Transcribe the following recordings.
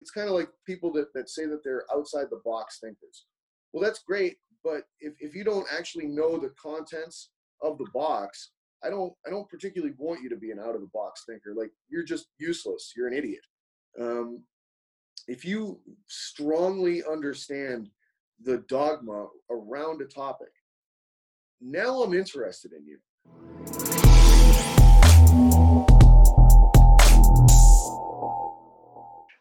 it's kind of like people that, that say that they're outside the box thinkers. Well, that's great, but if, if you don't actually know the contents of the box, I don't I don't particularly want you to be an out of the box thinker. Like you're just useless. You're an idiot. Um, if you strongly understand the dogma around a topic, now I'm interested in you.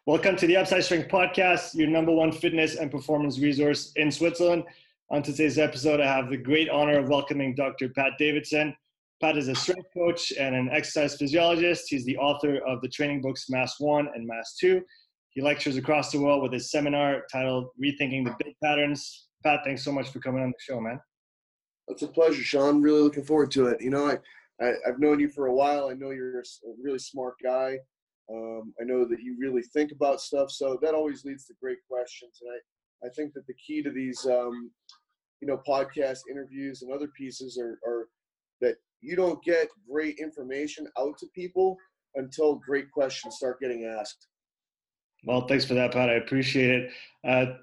Welcome to the Upside Strength Podcast, your number one fitness and performance resource in Switzerland. On today's episode, I have the great honor of welcoming Dr. Pat Davidson. Pat is a strength coach and an exercise physiologist. He's the author of the training books Mass 1 and Mass 2. He lectures across the world with his seminar titled Rethinking the Big Patterns. Pat, thanks so much for coming on the show, man. It's a pleasure, Sean. Really looking forward to it. You know, I, I have known you for a while. I know you're a really smart guy. Um, I know that you really think about stuff, so that always leads to great questions. And I, I think that the key to these, um, you know, podcast interviews and other pieces are, are that you don't get great information out to people until great questions start getting asked. Well, thanks for that, Pat. I appreciate it. Uh,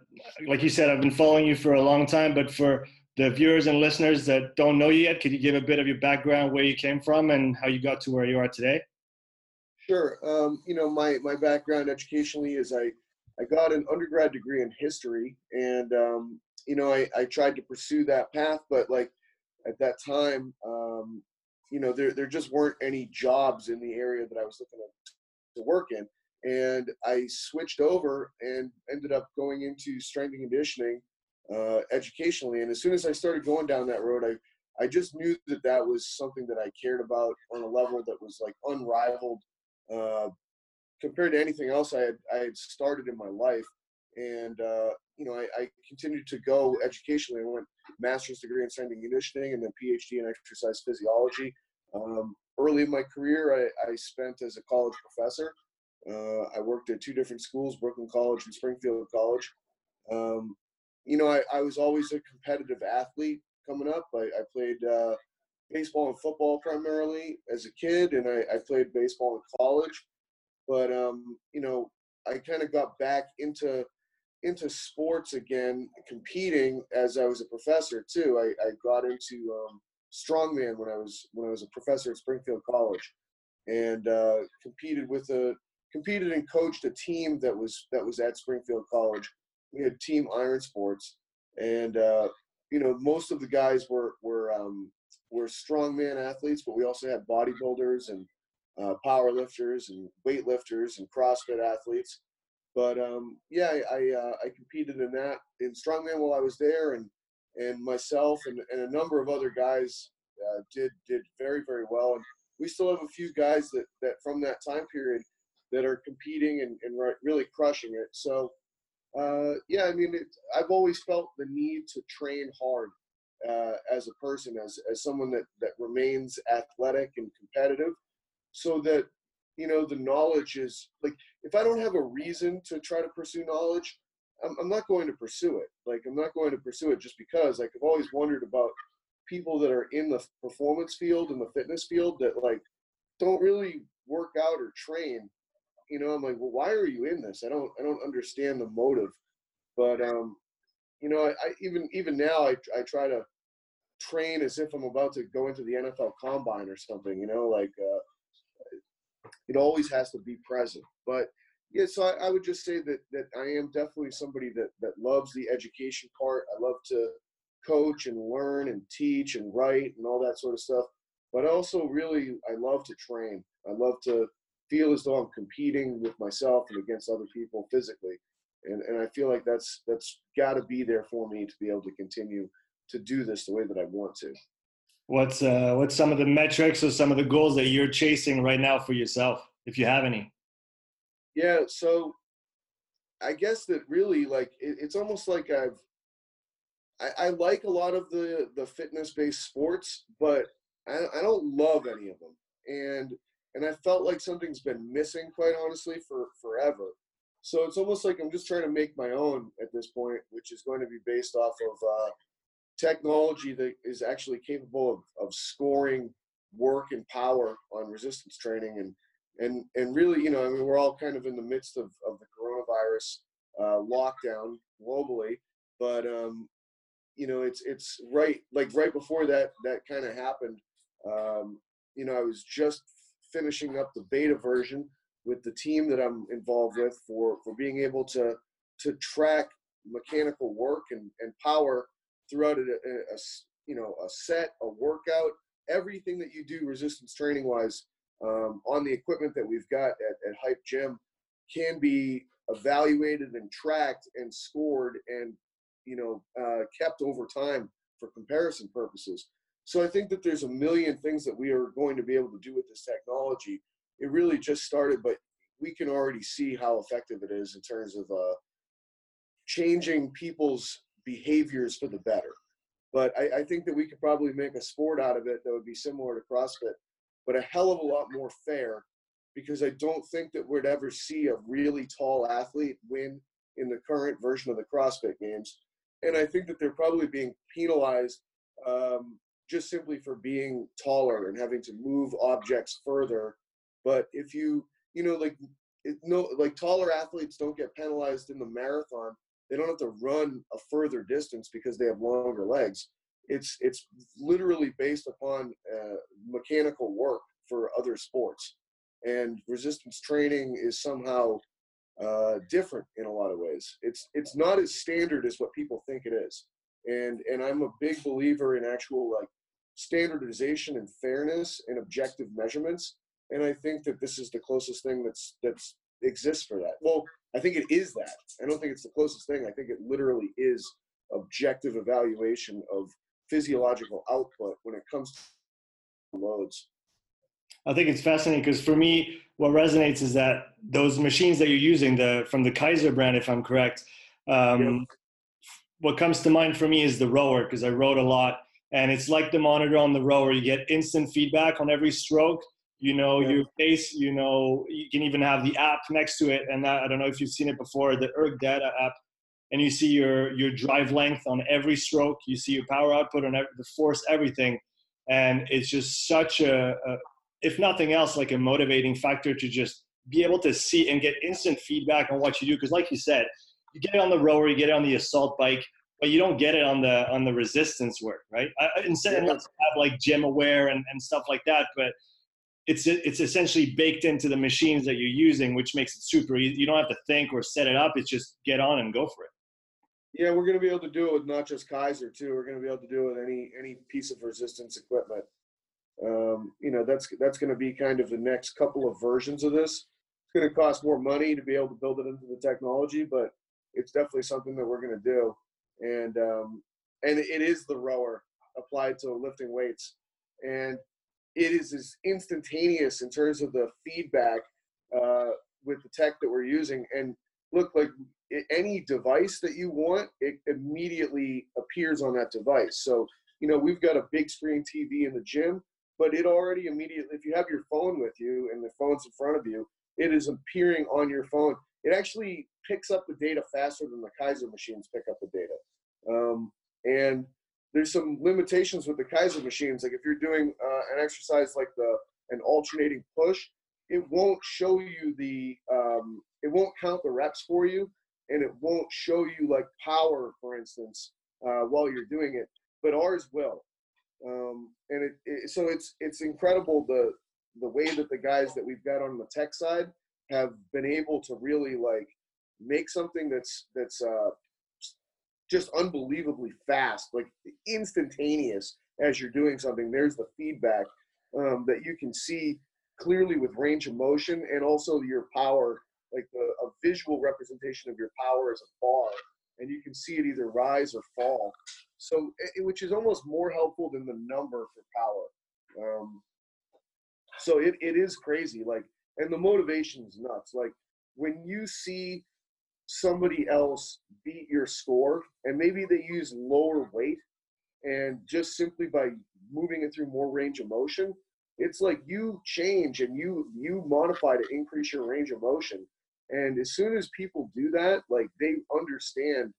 like you said, I've been following you for a long time, but for the viewers and listeners that don't know you yet, could you give a bit of your background, where you came from, and how you got to where you are today? Sure. Um, you know, my, my background educationally is I, I got an undergrad degree in history and, um, you know, I, I tried to pursue that path, but like at that time, um, you know, there, there just weren't any jobs in the area that I was looking to, work in. And I switched over and ended up going into strength and conditioning uh, educationally. And as soon as I started going down that road, I, I just knew that that was something that I cared about on a level that was like unrivaled uh, compared to anything else I had I had started in my life. And uh, you know, I, I, continued to go educationally. I went master's degree in strength conditioning, and then PhD in exercise physiology. Um, early in my career, I, I, spent as a college professor. Uh, I worked at two different schools, Brooklyn College and Springfield College. Um, you know, I, I, was always a competitive athlete coming up. I, I played uh, baseball and football primarily as a kid, and I, I played baseball in college. But um, you know, I kind of got back into into sports again, competing as I was a professor too. I, I got into um, strongman when I was when I was a professor at Springfield College, and uh, competed with a competed and coached a team that was that was at Springfield College. We had Team Iron Sports, and uh, you know most of the guys were were um, were strongman athletes, but we also had bodybuilders and uh, power lifters and weightlifters and CrossFit athletes. But um, yeah, I uh, I, competed in that in strongman while I was there, and and myself and, and a number of other guys uh, did did very very well. And we still have a few guys that that from that time period that are competing and, and really crushing it. So uh, yeah, I mean, it, I've always felt the need to train hard uh, as a person, as as someone that that remains athletic and competitive, so that you know the knowledge is like if I don't have a reason to try to pursue knowledge, I'm, I'm not going to pursue it. Like I'm not going to pursue it just because. Like I've always wondered about people that are in the performance field and the fitness field that like don't really work out or train you know i'm like well why are you in this i don't i don't understand the motive but um you know, I, I, even even now I I try to train as if I'm about to go into the NFL Combine or something. You know, like uh, it always has to be present. But yeah, so I, I, would just say that that I am definitely somebody that that loves the education part. I love to coach and learn and teach and write and all that sort of stuff. But also, really, I love to train. I love to feel as though I'm competing with myself and against other people physically and and I feel like that's that's got to be there for me to be able to continue to do this the way that I want to. What's uh, what's some of the metrics or some of the goals that you're chasing right now for yourself, if you have any? Yeah, so I guess that really like it, it's almost like I've I, I, like a lot of the the fitness based sports, but I, I don't love any of them, and and I felt like something's been missing, quite honestly, for forever. So it's almost like I'm just trying to make my own at this point, which is going to be based off of uh, technology that is actually capable of, of scoring work and power on resistance training and and and really you know I mean we're all kind of in the midst of, of the coronavirus uh, lockdown globally. But um, you know, it's it's right like right before that that kind of happened. Um, you know, I was just finishing up the beta version with the team that I'm involved with for for being able to to track mechanical work and, and power throughout a, a, a you know a set, a workout, everything that you do resistance training wise um, on the equipment that we've got at, at Hype Gym can be evaluated and tracked and scored and you know uh, kept over time for comparison purposes. So I think that there's a million things that we are going to be able to do with this technology. It really just started, but we can already see how effective it is in terms of uh, changing people's behaviors for the better. But I, I, think that we could probably make a sport out of it that would be similar to CrossFit, but a hell of a lot more fair because I don't think that we'd ever see a really tall athlete win in the current version of the CrossFit games. And I think that they're probably being penalized um, just simply for being taller and having to move objects further. But if you, you know, like, it, no, like taller athletes don't get penalized in the marathon they don't have to run a further distance because they have longer legs. It's it's literally based upon uh, mechanical work for other sports, and resistance training is somehow uh, different in a lot of ways. It's it's not as standard as what people think it is, and and I'm a big believer in actual like standardization and fairness and objective measurements. And I think that this is the closest thing that's that's exists for that. Well, I think it is that. I don't think it's the closest thing. I think it literally is objective evaluation of physiological output when it comes to loads. I think it's fascinating because for me, what resonates is that those machines that you're using, the from the Keiser brand, if I'm correct, um, yep. what comes to mind for me is the rower because I rode a lot, and it's like the monitor on the rower. You get instant feedback on every stroke, you know yeah. your pace you know you can even have the app next to it. And that, i don't know if you've seen it before the ErgData app. And you see your your drive length on every stroke. You see your power output on every, the force everything. And it's just such a, a if nothing else like a motivating factor to just be able to see and get instant feedback on what you do. Because like you said you get it on the rower you get it on the assault bike but you don't get it on the on the resistance work right? I, instead yeah. of have like GymAware and, and stuff like that but it's it's essentially baked into the machines that you're using, which makes it super easy. You don't have to think or set it up. It's just get on and go for it. Yeah, we're going to be able to do it with not just Keiser too. We're going to be able to do it with any any piece of resistance equipment. Um, you know, that's that's going to be kind of the next couple of versions of this. It's going to cost more money to be able to build it into the technology, but it's definitely something that we're going to do. And um, and it is the rower applied to lifting weights. And it is as instantaneous in terms of the feedback uh, with the tech that we're using. And look, like any device that you want, it immediately appears on that device. So, you know, we've got a big screen TV in the gym, but it already immediately, if you have your phone with you and the phone's in front of you, it is appearing on your phone. It actually picks up the data faster than the Keiser machines pick up the data. Um, and there's some limitations with the Keiser machines. Like if you're doing uh, an exercise like the an alternating push, it won't show you the um, it won't count the reps for you, and it won't show you like power, for instance, uh, while you're doing it. But ours will, um, and it, it, so it's it's incredible the the way that the guys that we've got on the tech side have been able to really like make something that's that's uh, just unbelievably fast, like instantaneous as you're doing something. There's the feedback um, that you can see clearly with range of motion and also your power, like the, a visual representation of your power as a bar, and you can see it either rise or fall. So, it, which is almost more helpful than the number for power. Um, so it, it is crazy, like, and the motivation is nuts. Like when you see somebody else beat your score and maybe they use lower weight and just simply by moving it through more range of motion it's like you change and you you modify to increase your range of motion. And as soon as people do that like they understand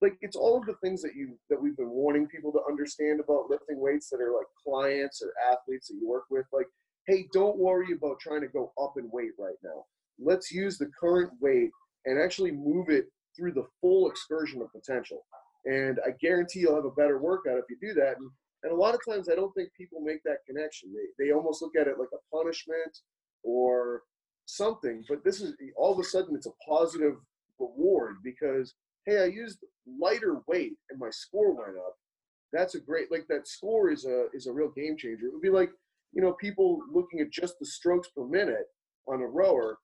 like it's all of the things that you that we've been warning people to understand about lifting weights that are like clients or athletes that you work with like hey don't worry about trying to go up in weight right now. Let's use the current weight and actually move it through the full excursion of potential. And I guarantee you'll have a better workout if you do that. And, and a lot of times I don't think people make that connection. They, they almost look at it like a punishment or something, but this is all of a sudden it's a positive reward because, hey, I used lighter weight and my score went up. That's a great, like that score is a, is a real game changer. It would be like, you know, people looking at just the strokes per minute on a rower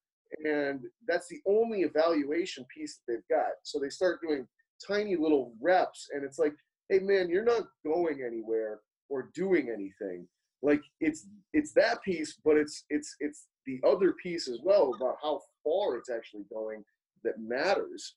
and that's the only evaluation piece that they've got. So they start doing tiny little reps, and it's like, hey man, you're not going anywhere or doing anything. Like it's it's that piece, but it's it's it's the other piece as well about how far it's actually going that matters.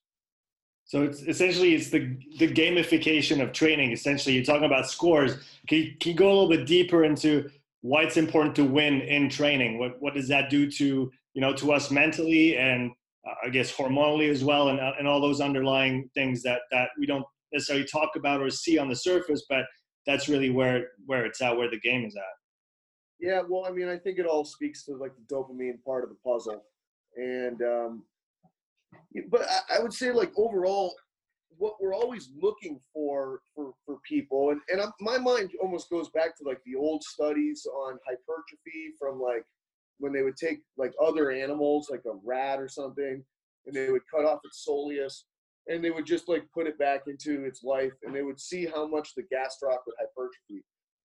So it's essentially it's the the gamification of training. Essentially, you're talking about scores. Can you, can you go a little bit deeper into why it's important to win in training? What what does that do to you know, to us mentally and uh, I guess hormonally as well, and, uh, and all those underlying things that that we don't necessarily talk about or see on the surface, but that's really where where it's at, where the game is at. Yeah, well, I mean, I think it all speaks to like the dopamine part of the puzzle, and um, but I, I would say like overall, what we're always looking for for for people, and and I'm, my mind almost goes back to like the old studies on hypertrophy from like when they would take like other animals, like a rat or something, and they would cut off its soleus, and they would just like put it back into its life, and they would see how much the gastroc would hypertrophy.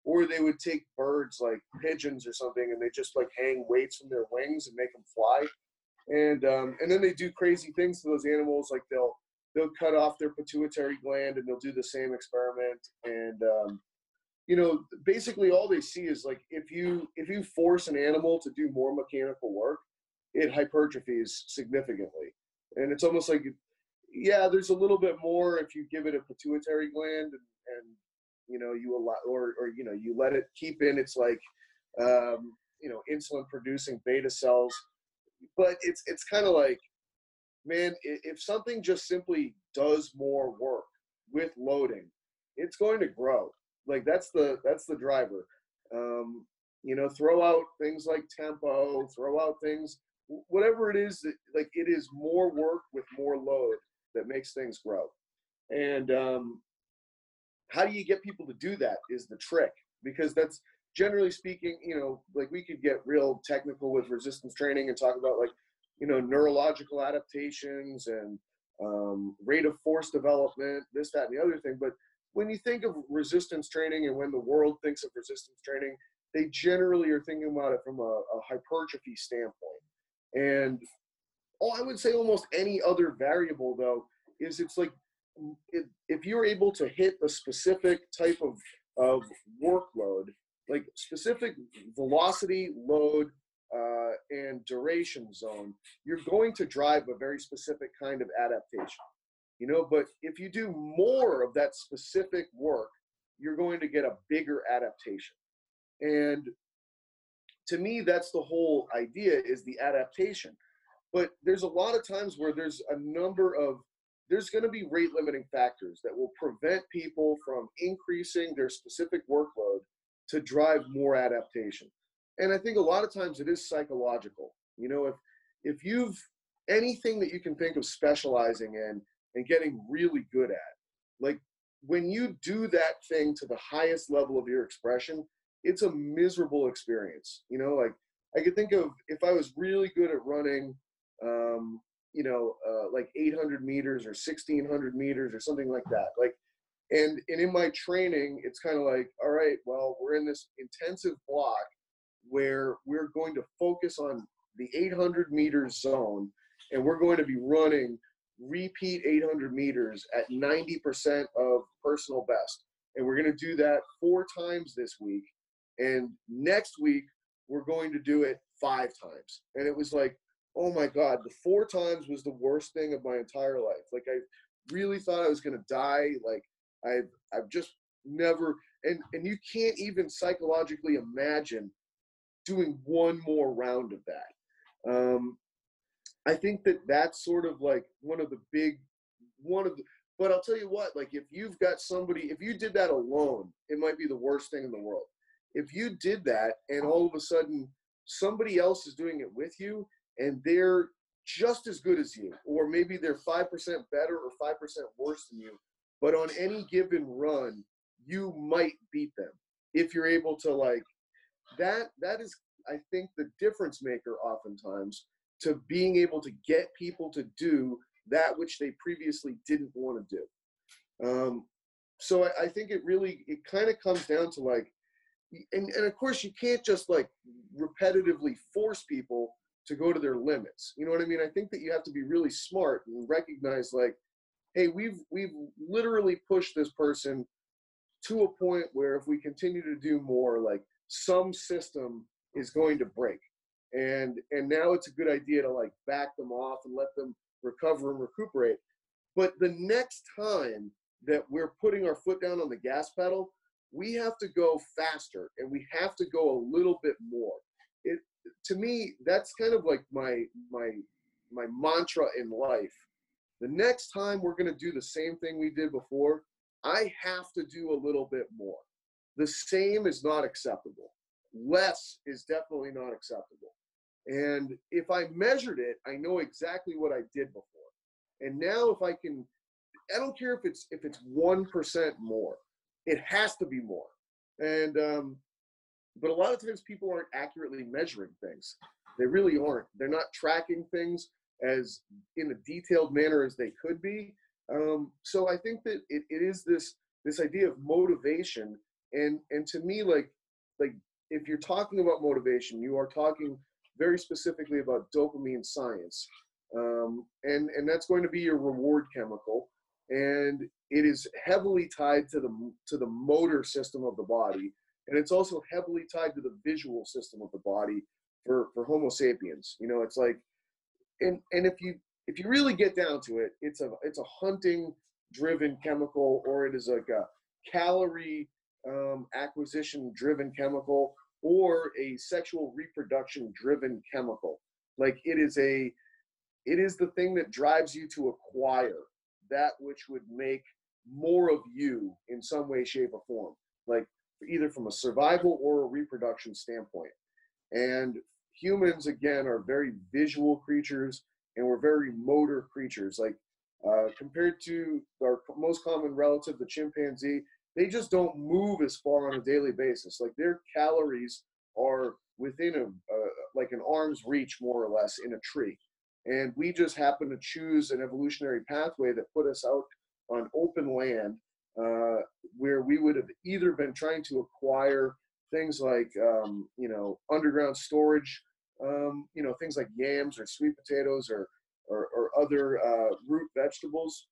Or they would take birds like pigeons or something, and they just like hang weights from their wings and make them fly. And um, and then they do crazy things to those animals, like they'll they'll cut off their pituitary gland and they'll do the same experiment and um, you know basically all they see is like if you if you force an animal to do more mechanical work it hypertrophies significantly. And it's almost like yeah there's a little bit more if you give it a pituitary gland and, and you know you allow or, or you know you let it keep in its like um, you know insulin producing beta cells. But it's it's kind of like man if something just simply does more work with loading it's going to grow like that's the that's the driver. Um, you know, throw out things like tempo, throw out things, whatever it is. That, like it is more work with more load that makes things grow. And um, how do you get people to do that is the trick because that's generally speaking, you know, like we could get real technical with resistance training and talk about like, you know, neurological adaptations and um, rate of force development, this, that, and the other thing. But when you think of resistance training and when the world thinks of resistance training, they generally are thinking about it from a, a hypertrophy standpoint. And oh, I would say almost any other variable though is it's like if, if you're able to hit a specific type of, of workload, like specific velocity, load, uh, and duration zone, you're going to drive a very specific kind of adaptation you know but if you do more of that specific work you're going to get a bigger adaptation. And to me that's the whole idea is the adaptation. But there's a lot of times where there's a number of there's going to be rate limiting factors that will prevent people from increasing their specific workload to drive more adaptation. And i think a lot of times it is psychological. You know if if you've anything that you can think of specializing in and getting really good at. Like when you do that thing to the highest level of your expression, it's a miserable experience. You know, like I could think of if I was really good at running, um, you know, uh, like 800 meters or 1600 meters or something like that. Like, and and in my training, it's kind of like, all right, well, we're in this intensive block where we're going to focus on the 800 meters zone, and we're going to be running repeat 800 meters at 90% of personal best. And we're going to do that four times this week. And next week, we're going to do it five times. And it was like, oh my God, the four times was the worst thing of my entire life. Like, I really thought I was going to die. Like, I've, I've just never, and, and you can't even psychologically imagine doing one more round of that. Um, I think that that's sort of like one of the big, one of the, but I'll tell you what, like if you've got somebody, if you did that alone, it might be the worst thing in the world. If you did that and all of a sudden somebody else is doing it with you and they're just as good as you, or maybe they're 5% better or 5% worse than you, but on any given run, you might beat them if you're able to like that that is I think the difference maker oftentimes to being able to get people to do that which they previously didn't want to do. Um, so I, I think it really it kind of comes down to like and, and of course you can't just like repetitively force people to go to their limits. You know what I mean? I think that you have to be really smart and recognize like, hey, we've we've literally pushed this person to a point where if we continue to do more, like some system is going to break. And and now it's a good idea to like back them off and let them recover and recuperate. But the next time that we're putting our foot down on the gas pedal, we have to go faster and we have to go a little bit more. It to me, that's kind of like my my my mantra in life. The next time we're going to do the same thing we did before, I have to do a little bit more. The same is not acceptable. Less is definitely not acceptable. And if I measured it, I know exactly what I did before. And now if I can I don't care if it's if it's 1% more. It has to be more. And um but a lot of times people aren't accurately measuring things. They really aren't. They're not tracking things as in a detailed manner as they could be. Um, so I think that it, it is this this idea of motivation, and and to me, like like if you're talking about motivation, you are talking very specifically about dopamine science, um, and and that's going to be your reward chemical, and it is heavily tied to the to the motor system of the body, and it's also heavily tied to the visual system of the body for for Homo sapiens. You know, it's like, and and if you if you really get down to it, it's a it's a hunting driven chemical, or it is like a calorie um, acquisition driven chemical, or a sexual reproduction driven chemical. Like it is a it is the thing that drives you to acquire that which would make more of you in some way, shape, or form. Like either from a survival or a reproduction standpoint. And humans, again, are very visual creatures and we're very motor creatures. Like uh, compared to our most common relative, the chimpanzee, they just don't move as far on a daily basis. Like their calories are within a uh, like an arm's reach, more or less, in a tree. And we just happen to choose an evolutionary pathway that put us out on open land uh, where we would have either been trying to acquire things like um, you know underground storage um, you know, things like yams or sweet potatoes or, or, or other uh, root vegetables,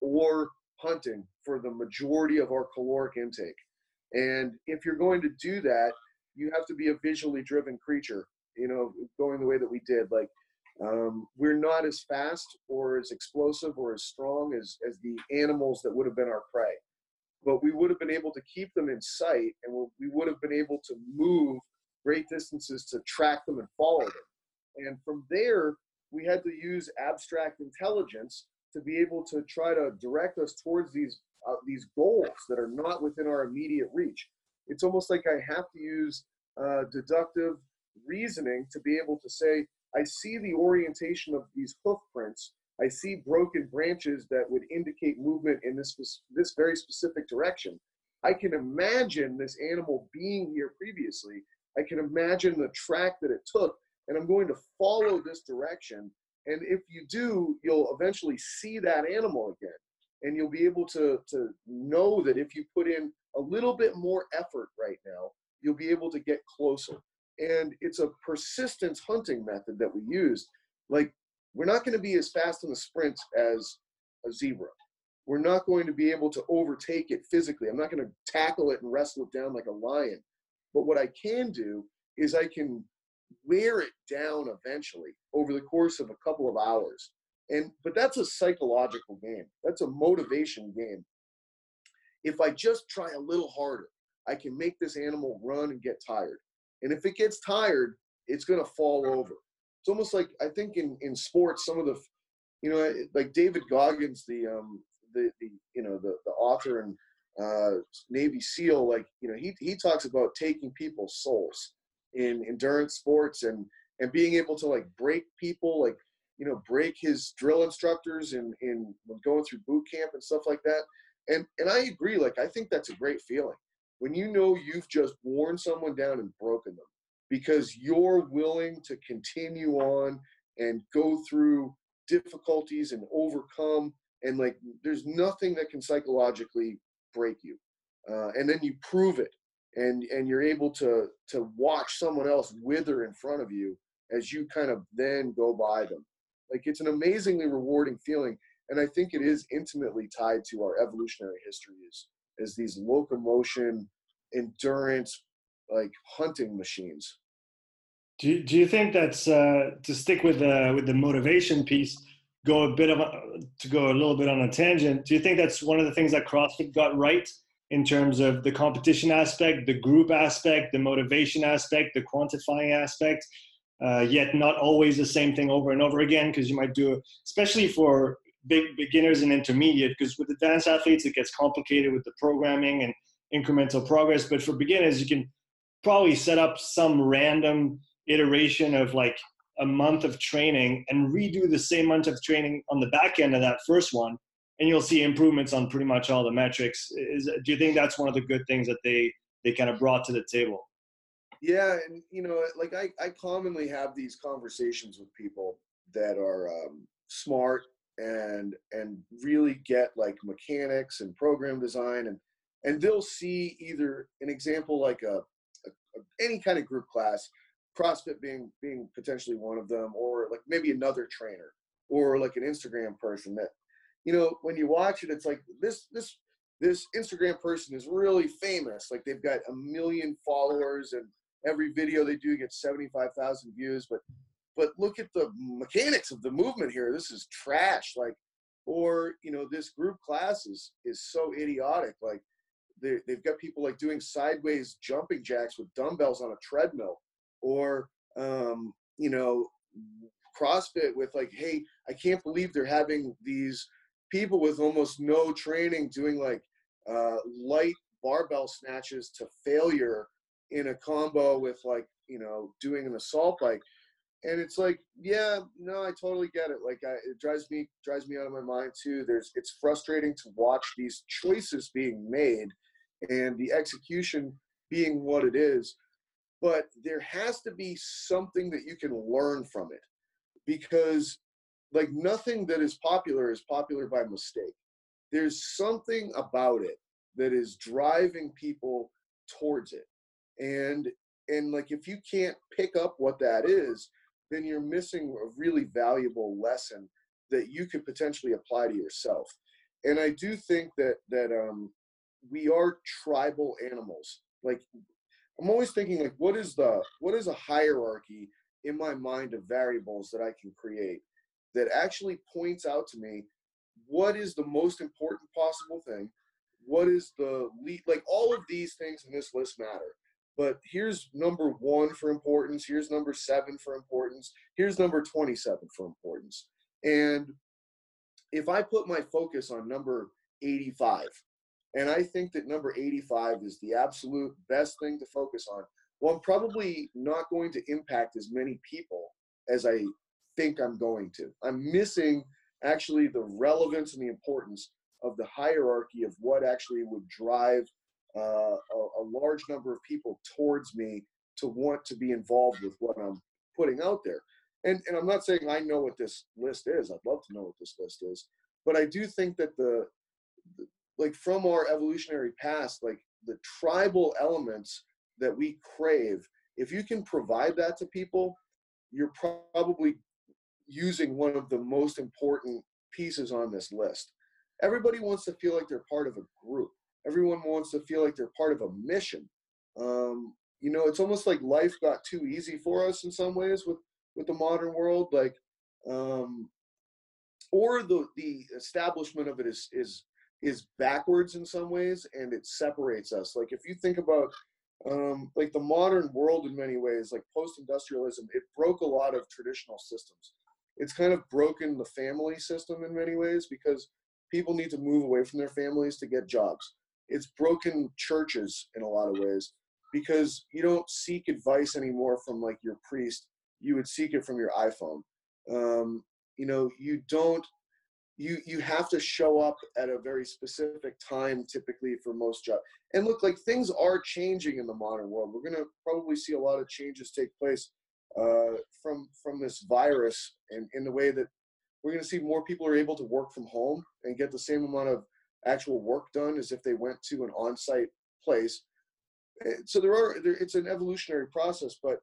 or hunting for the majority of our caloric intake. And if you're going to do that, you have to be a visually driven creature, you know, going the way that we did. Like, um, we're not as fast or as explosive or as strong as, as the animals that would have been our prey. But we would have been able to keep them in sight and we would have been able to move great distances to track them and follow them. And from there, we had to use abstract intelligence to be able to try to direct us towards these uh, these goals that are not within our immediate reach. It's almost like I have to use uh, deductive reasoning to be able to say, I see the orientation of these hoof prints. I see broken branches that would indicate movement in this this very specific direction. I can imagine this animal being here previously, I can imagine the track that it took, and I'm going to follow this direction. And if you do, you'll eventually see that animal again. And you'll be able to, to know that if you put in a little bit more effort right now, you'll be able to get closer. And it's a persistence hunting method that we use. Like, we're not going to be as fast in the sprint as a zebra. We're not going to be able to overtake it physically. I'm not going to tackle it and wrestle it down like a lion. But what I can do is I can wear it down eventually over the course of a couple of hours. And but that's a psychological game. That's a motivation game. If I just try a little harder, I can make this animal run and get tired. And if it gets tired, it's going to fall over. It's almost like I think in in sports, some of the, you know, like David Goggins, the um the the you know the the author and uh, Navy SEAL, like you know, he he talks about taking people's souls in endurance sports and and being able to like break people. Like you know break his drill instructors in in going through boot camp and stuff like that and and i agree like i think that's a great feeling when you know you've just worn someone down and broken them because you're willing to continue on and go through difficulties and overcome and like there's nothing that can psychologically break you uh, and then you prove it and and you're able to to watch someone else wither in front of you as you kind of then go by them. Like it's an amazingly rewarding feeling and i think it is intimately tied to our evolutionary histories as these locomotion endurance like hunting machines. Do you, do you think that's uh, to stick with the with the motivation piece go a bit of a, to go a little bit on a tangent do you think that's one of the things that crossfit got right in terms of the competition aspect the group aspect the motivation aspect the quantifying aspect uh, yet not always the same thing over and over again because you might do especially for big beginners and intermediate because with advanced athletes it gets complicated with the programming and incremental progress. But for beginners you can probably set up some random iteration of like a month of training and redo the same month of training on the back end of that first one and you'll see improvements on pretty much all the metrics. Is do you think that's one of the good things that they they kind of brought to the table? Yeah and you know like i i commonly have these conversations with people that are um, smart and and really get like mechanics and program design and and they'll see either an example like a, a, any kind of group class CrossFit being being potentially one of them, or like maybe another trainer, or like an Instagram person that, you know, when you watch it, it's like this this this Instagram person is really famous. Like they've got a million followers, and every video they do gets seventy five thousand views. But but look at the mechanics of the movement here. This is trash. Like, or you know, this group class is is so idiotic. Like they, they've got people like doing sideways jumping jacks with dumbbells on a treadmill or um, you know CrossFit with like, hey, I can't believe they're having these people with almost no training doing like uh, light barbell snatches to failure in a combo with like you know doing an assault bike. And it's like yeah no i totally get it. Like I, it drives me drives me out of my mind too. There's it's frustrating to watch these choices being made and the execution being what it is. But there has to be something that you can learn from it because like nothing that is popular is popular by mistake. There's something about it that is driving people towards it. And and like if you can't pick up what that is then you're missing a really valuable lesson that you could potentially apply to yourself. And i do think that that um we are tribal animals. Like I'm always thinking like, what is the what is a hierarchy in my mind of variables that I can create that actually points out to me what is the most important possible thing, what is the lead, like all of these things in this list matter. But here's number one for importance. Here's number seven for importance. Here's number 27 for importance. And if I put my focus on number 85, and I think that number 85 is the absolute best thing to focus on. Well, I'm probably not going to impact as many people as I think I'm going to. I'm missing actually the relevance and the importance of the hierarchy of what actually would drive uh, a, a large number of people towards me to want to be involved with what I'm putting out there. And, and I'm not saying I know what this list is. I'd love to know what this list is. But I do think that the, like from our evolutionary past, like the tribal elements that we crave, if you can provide that to people, you're probably using one of the most important pieces on this list. Everybody wants to feel like they're part of a group. Everyone wants to feel like they're part of a mission. Um, you know, it's almost like life got too easy for us in some ways with with the modern world. Like, um, or the the establishment of it is is is backwards in some ways and it separates us like if you think about um, like the modern world in many ways like post-industrialism it broke a lot of traditional systems it's kind of broken the family system in many ways because people need to move away from their families to get jobs. It's broken churches in a lot of ways because you don't seek advice anymore from like your priest. You would seek it from your iphone. Um, you know you don't you you have to show up at a very specific time typically for most jobs and look like things are changing in the modern world. We're to probably see a lot of changes take place uh, from from this virus and in the way that we're going to see more people are able to work from home and get the same amount of actual work done as if they went to an on-site place. Eh, so there are there, it's an evolutionary process but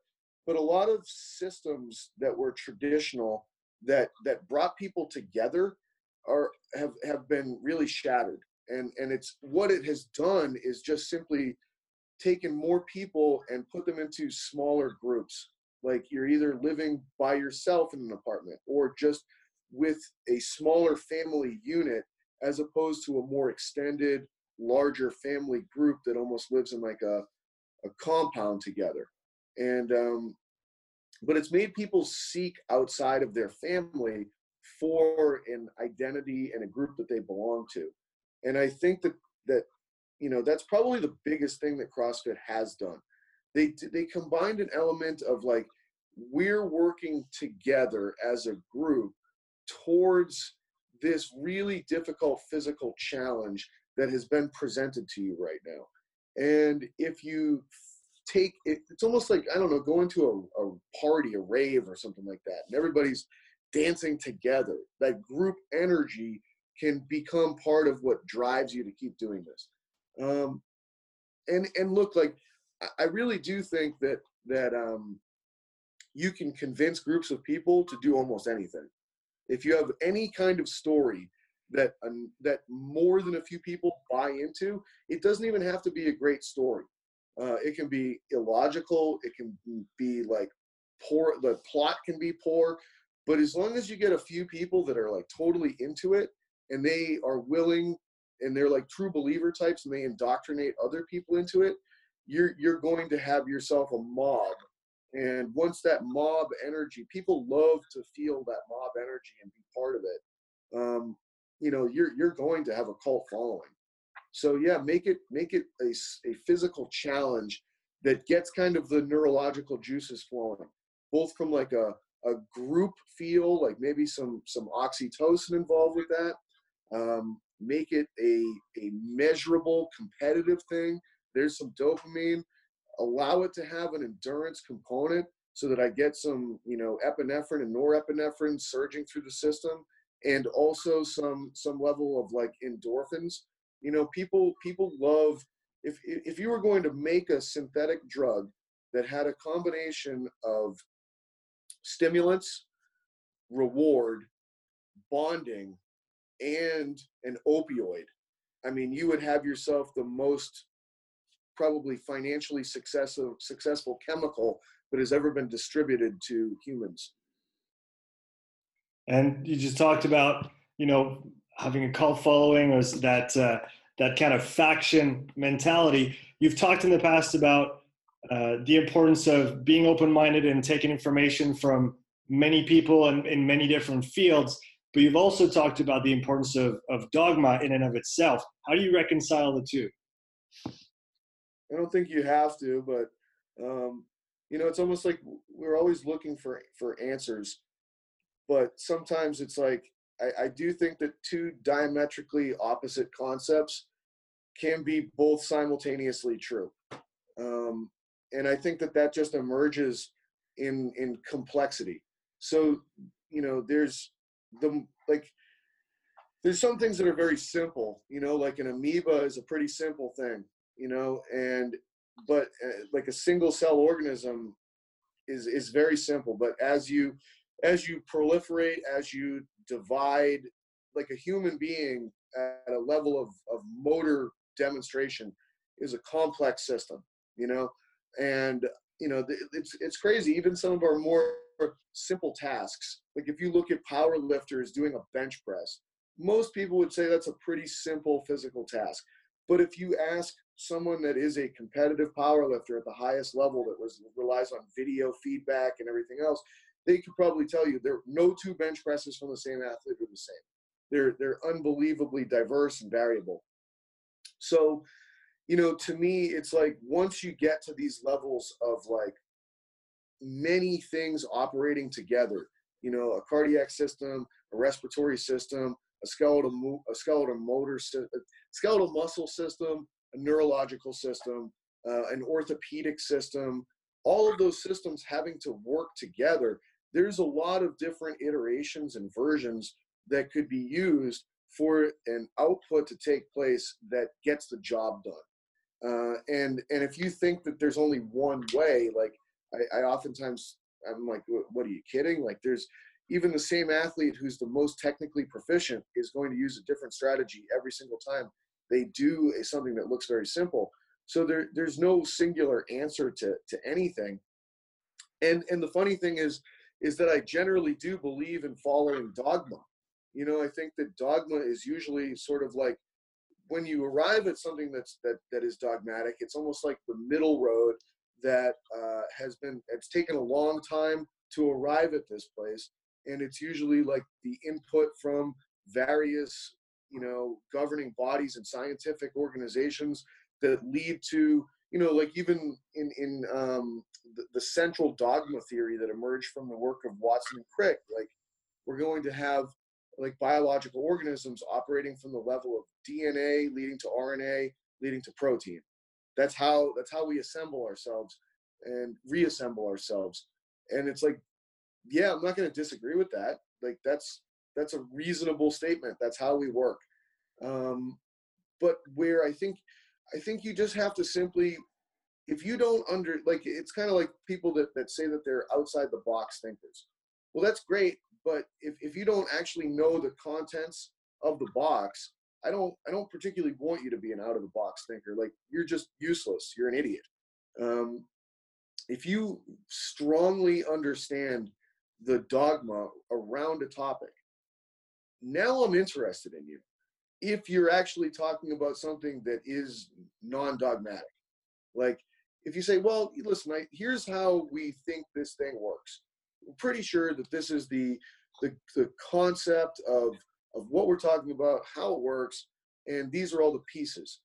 but a lot of systems that were traditional that that brought people together are have have been really shattered. And and it's what it has done is just simply taken more people and put them into smaller groups like you're either living by yourself in an apartment or just with a smaller family unit as opposed to a more extended larger family group that almost lives in like a, a compound together and um, but it's made people seek outside of their family for an identity and a group that they belong to. And I think that that you know that's probably the biggest thing that CrossFit has done. They they combined an element of like we're working together as a group towards this really difficult physical challenge that has been presented to you right now. And if you take it, it's almost like I don't know, going to a, a party, a rave, or something like that, and everybody's dancing together. That group energy can become part of what drives you to keep doing this. Um, and and look, like I really do think that that um, you can convince groups of people to do almost anything. If you have any kind of story that um, that more than a few people buy into, it doesn't even have to be a great story. Uh, it can be illogical. It can be like poor. The plot can be poor. But as long as you get a few people that are like totally into it and they are willing and they're like true believer types and they indoctrinate other people into it, you're you're going to have yourself a mob. And once that mob energy, people love to feel that mob energy and be part of it. Um, you know, you're you're going to have a cult following. So yeah, make it make it a, a physical challenge that gets kind of the neurological juices flowing, both from like a a group feel, like maybe some some oxytocin involved with that. Um, make it a a measurable competitive thing. There's some dopamine. Allow it to have an endurance component so that I get some, you know, epinephrine and norepinephrine surging through the system, and also some some level of like endorphins. You know, people people love if if you were going to make a synthetic drug that had a combination of stimulants, reward, bonding, and an opioid. I mean, you would have yourself the most probably financially successful successful chemical that has ever been distributed to humans. And you just talked about, you know, having a cult following or that uh, that kind of faction mentality. You've talked in the past about uh, the importance of being open-minded and taking information from many people and in many different fields but you've also talked about the importance of, of dogma in and of itself how do you reconcile the two i don't think you have to but um, you know it's almost like we're always looking for for answers but sometimes it's like I, I do think that two diametrically opposite concepts can be both simultaneously true um, and I think that that just emerges in in complexity. So you know, there's the like there's some things that are very simple. You know, like an amoeba is a pretty simple thing. You know, and but uh, like a single cell organism is is very simple. But as you as you proliferate, as you divide, like a human being at a level of, of motor demonstration is a complex system you know and you know it's it's crazy even some of our more simple tasks like if you look at power lifters doing a bench press most people would say that's a pretty simple physical task but if you ask someone that is a competitive power lifter at the highest level that was relies on video feedback and everything else they could probably tell you there are no two bench presses from the same athlete are the same. They're they're unbelievably diverse and variable. So you know, to me, it's like once you get to these levels of like many things operating together, you know, a cardiac system, a respiratory system, a skeletal, a skeletal motor, a skeletal muscle system, a neurological system, uh, an orthopedic system, all of those systems having to work together. There's a lot of different iterations and versions that could be used for an output to take place that gets the job done. Uh, and and if you think that there's only one way, like I, I oftentimes I'm like, what are you kidding? Like there's even the same athlete who's the most technically proficient is going to use a different strategy every single time they do a, something that looks very simple. So there, there's no singular answer to, to anything. And, and the funny thing is, is that I generally do believe in following dogma. You know, I think that dogma is usually sort of like when you arrive at something that's that that is dogmatic, it's almost like the middle road that uh, has been it's taken a long time to arrive at this place, and it's usually like the input from various you know governing bodies and scientific organizations that lead to you know like even in in um, the, the central dogma theory that emerged from the work of Watson and Crick, like we're going to have like biological organisms operating from the level of DNA leading to RNA leading to protein. That's how that's how we assemble ourselves and reassemble ourselves. And it's like, yeah, I'm not going to disagree with that. Like that's that's a reasonable statement. That's how we work. Um, but where I think I think you just have to simply if you don't under like it's kind of like people that, that say that they're outside the box thinkers well that's great but if, if you don't actually know the contents of the box i don't i don't particularly want you to be an out of the box thinker like you're just useless you're an idiot um, if you strongly understand the dogma around a topic now i'm interested in you. If you're actually talking about something that is non-dogmatic. Like if you say well listen I, here's how we think this thing works. We're pretty sure that this is the, the the concept of of what we're talking about how it works and these are all the pieces.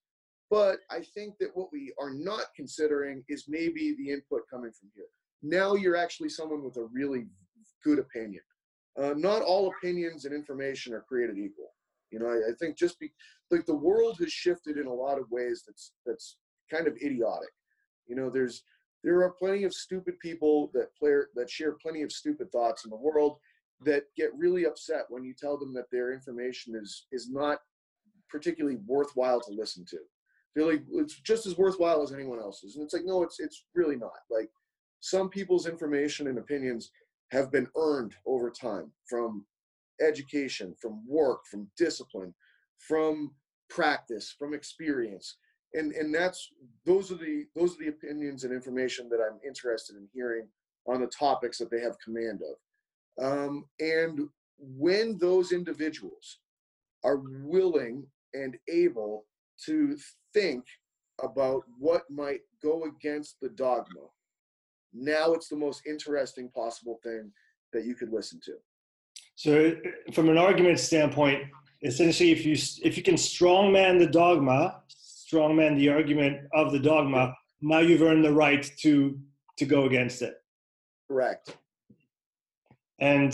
But i think that what we are not considering is maybe the input coming from here. Now you're actually someone with a really good opinion uh, not all opinions and information are created equal you know, I, I think just be like the world has shifted in a lot of ways that's that's kind of idiotic. You know, there's there are plenty of stupid people that play that share plenty of stupid thoughts in the world that get really upset when you tell them that their information is is not particularly worthwhile to listen to. They're like it's just as worthwhile as anyone else's, and it's like no, it's it's really not. Like some people's information and opinions have been earned over time from education, from work, from discipline, from practice, from experience. And and that's those are the those are the opinions and information that I'm interested in hearing on the topics that they have command of. Um, and when those individuals are willing and able to think about what might go against the dogma, now it's the most interesting possible thing that you could listen to. So, from an argument standpoint, essentially, if you if you can strongman the dogma, strongman the argument of the dogma, now you've earned the right to to go against it. Correct. And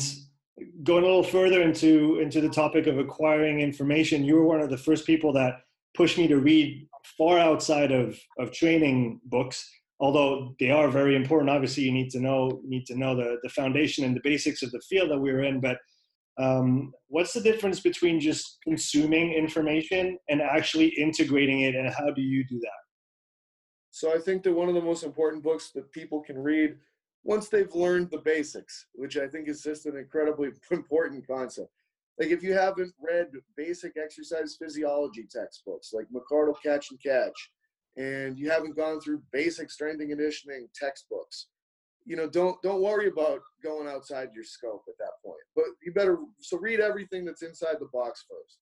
going a little further into into the topic of acquiring information, you were one of the first people that pushed me to read far outside of of training books although they are very important obviously you need to know need to know the, the foundation and the basics of the field that we're in but um, what's the difference between just consuming information and actually integrating it and how do you do that? So i think that one of the most important books that people can read once they've learned the basics which i think is just an incredibly important concept. Like if you haven't read basic exercise physiology textbooks like McArdle Katch and Katch and you haven't gone through basic strength and conditioning textbooks. You know don't don't worry about going outside your scope at that point but you better so read everything that's inside the box first.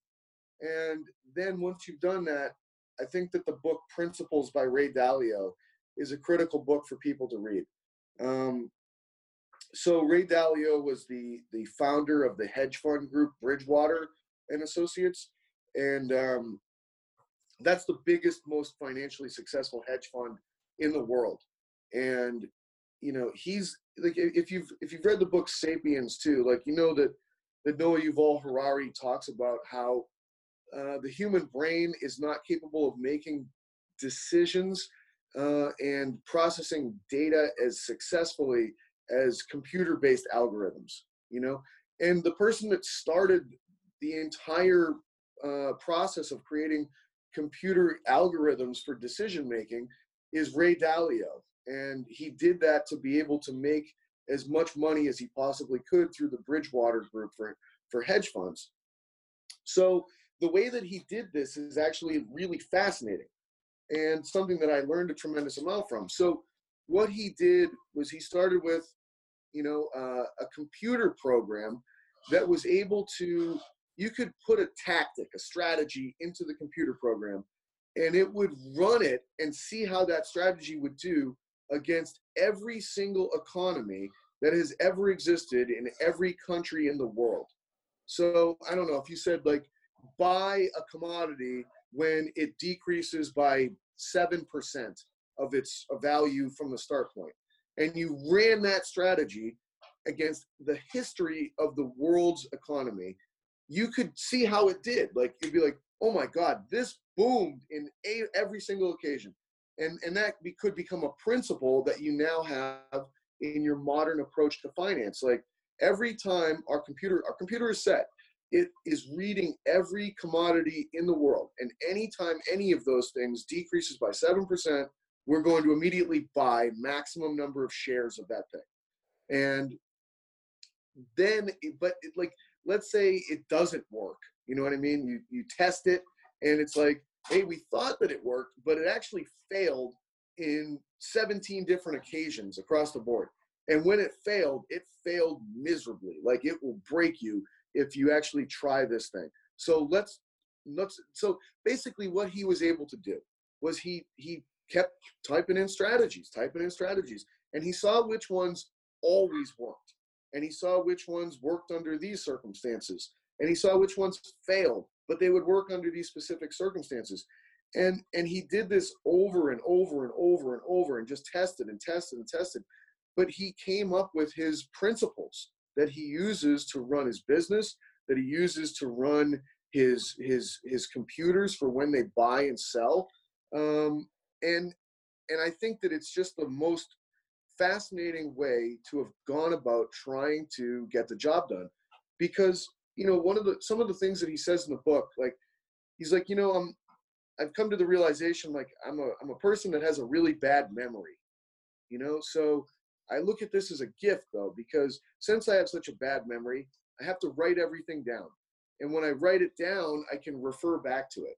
And then once you've done that i think that the book principles by ray dalio is a critical book for people to read. Um, so ray dalio was the the founder of the hedge fund group bridgewater and associates and um, that's the biggest most financially successful hedge fund in the world and you know, he's like if you've if you've read the book *Sapiens* too, like you know that that Noah Yuval Harari talks about how uh, the human brain is not capable of making decisions uh, and processing data as successfully as computer-based algorithms. You know, and the person that started the entire uh, process of creating computer algorithms for decision making is Ray Dalio, and he did that to be able to make as much money as he possibly could through the Bridgewater Group for for hedge funds. So the way that he did this is actually really fascinating and something that I learned a tremendous amount from. So what he did was he started with, you know, uh, a computer program that was able to, you could put a tactic, a strategy into the computer program, and it would run it and see how that strategy would do against every single economy that has ever existed in every country in the world. So I don't know if you said like buy a commodity when it decreases by 7% of its value from the start. And you ran that strategy against the history of the world's economy, you could see how it did. Like you'd be like, oh my God, this boomed in a, every single occasion. And, and that be, could become a principle that you now have in your modern approach to finance. Like every time our computer, our computer is set, it is reading every commodity in the world. And anytime any of those things decreases by 7%, we're going to immediately buy maximum number of shares of that thing. And then, but it, like, let's say it doesn't work. You know what I mean? You, you test it and it's like, hey, we thought that it worked, but it actually failed in 17 different occasions across the board. And when it failed, it failed miserably. Like it will break you if you actually try this thing. So let's let's so basically what he was able to do was he he kept typing in strategies, typing in strategies, and he saw which ones always worked. And he saw which ones worked under these circumstances. And he saw which ones failed, but they would work under these specific circumstances. And and he did this over and over and over and over and just tested and tested and tested. But he came up with his principles that he uses to run his business, that he uses to run his his his computers for when they buy and sell. Um, and and I think that it's just the most fascinating way to have gone about trying to get the job done because you know one of the some of the things that he says in the book like he's like you know i'm i've come to the realization like i'm a i'm a person that has a really bad memory you know so I look at this as a gift though, because since I have such a bad memory, I have to write everything down. And when I write it down, I can refer back to it.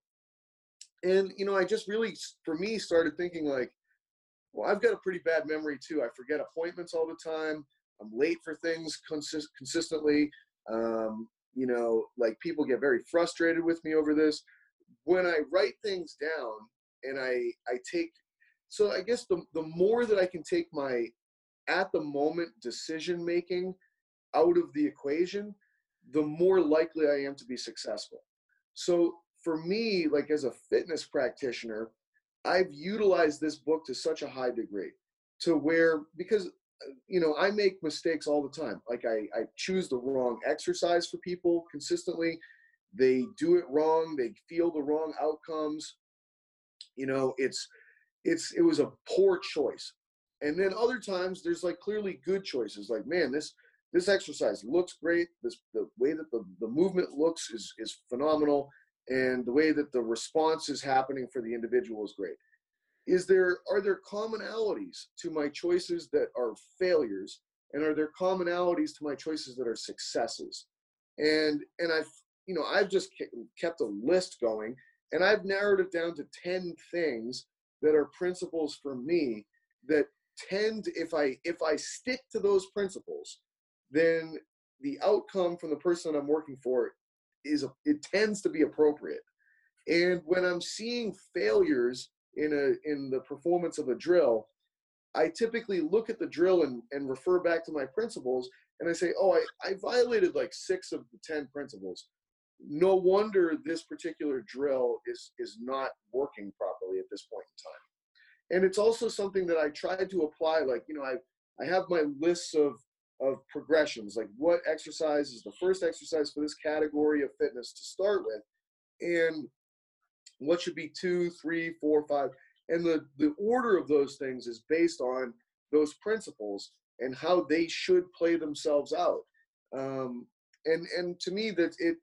And, you know, I just really, for me, started thinking like, well, I've got a pretty bad memory too. I forget appointments all the time. I'm late for things consist- consistently. Um, you know, like people get very frustrated with me over this. When I write things down and I, I take, so I guess the, the more that I can take my at the moment decision making out of the equation, the more likely I am to be successful. So for me, like as a fitness practitioner, I've utilized this book to such a high degree to where because uh, you know I make mistakes all the time. Like I, I choose the wrong exercise for people consistently. They do it wrong. They feel the wrong outcomes. You know, it's it's it was a poor choice and then other times there's like clearly good choices like man this this exercise looks great this the way that the, the movement looks is is phenomenal and the way that the response is happening for the individual is great. Is there are there commonalities to my choices that are failures and are there commonalities to my choices that are successes? And and i've you know i've just kept a list going and i've narrowed it down to 10 things that are principles for me that tend if i if i stick to those principles then the outcome from the person i'm working for is it tends to be appropriate and when i'm seeing failures in a in the performance of a drill i typically look at the drill and, and refer back to my principles and i say oh I, I violated like six of the ten principles no wonder this particular drill is is not working properly at this point in time and it's also something that I try to apply. Like you know, I I have my lists of of progressions, like what exercise is the first exercise for this category of fitness to start with, and what should be two, three, four, five, and the the order of those things is based on those principles and how they should play themselves out. Um, and and to me, that it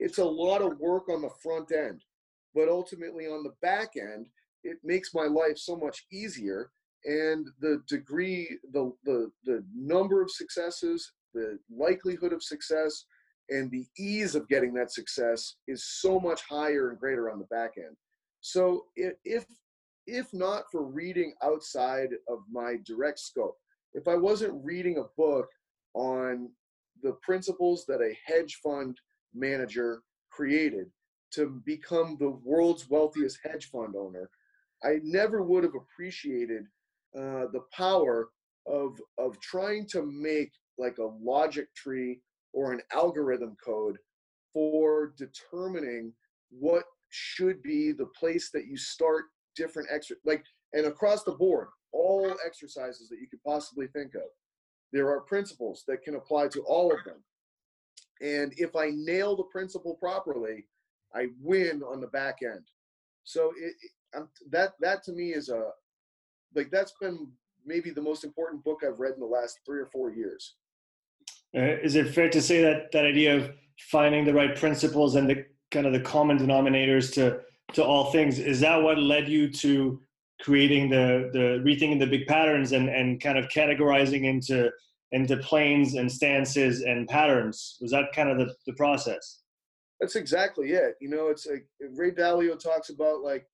it's a lot of work on the front end, but ultimately on the back end, it makes my life so much easier. And the degree, the the the number of successes, the likelihood of success, and the ease of getting that success is so much higher and greater on the back end. So if if not for reading outside of my direct scope, if I wasn't reading a book on the principles that a hedge fund manager created to become the world's wealthiest hedge fund owner, I never would have appreciated uh, the power of of trying to make like a logic tree or an algorithm code for determining what should be the place that you start different extra like and across the board all exercises that you could possibly think of. There are principles that can apply to all of them. And if i nail the principle properly i win on the back end. So it, it that that to me is a like that's been maybe the most important book i've read in the last three or four years. Uh, is it fair to say that that idea of finding the right principles and the kind of the common denominators to to all things is that what led you to creating the the rethinking the big patterns and and kind of categorizing into into planes and stances and patterns? Was that kind of the, the process? That's exactly it. You know it's like ray dalio talks about like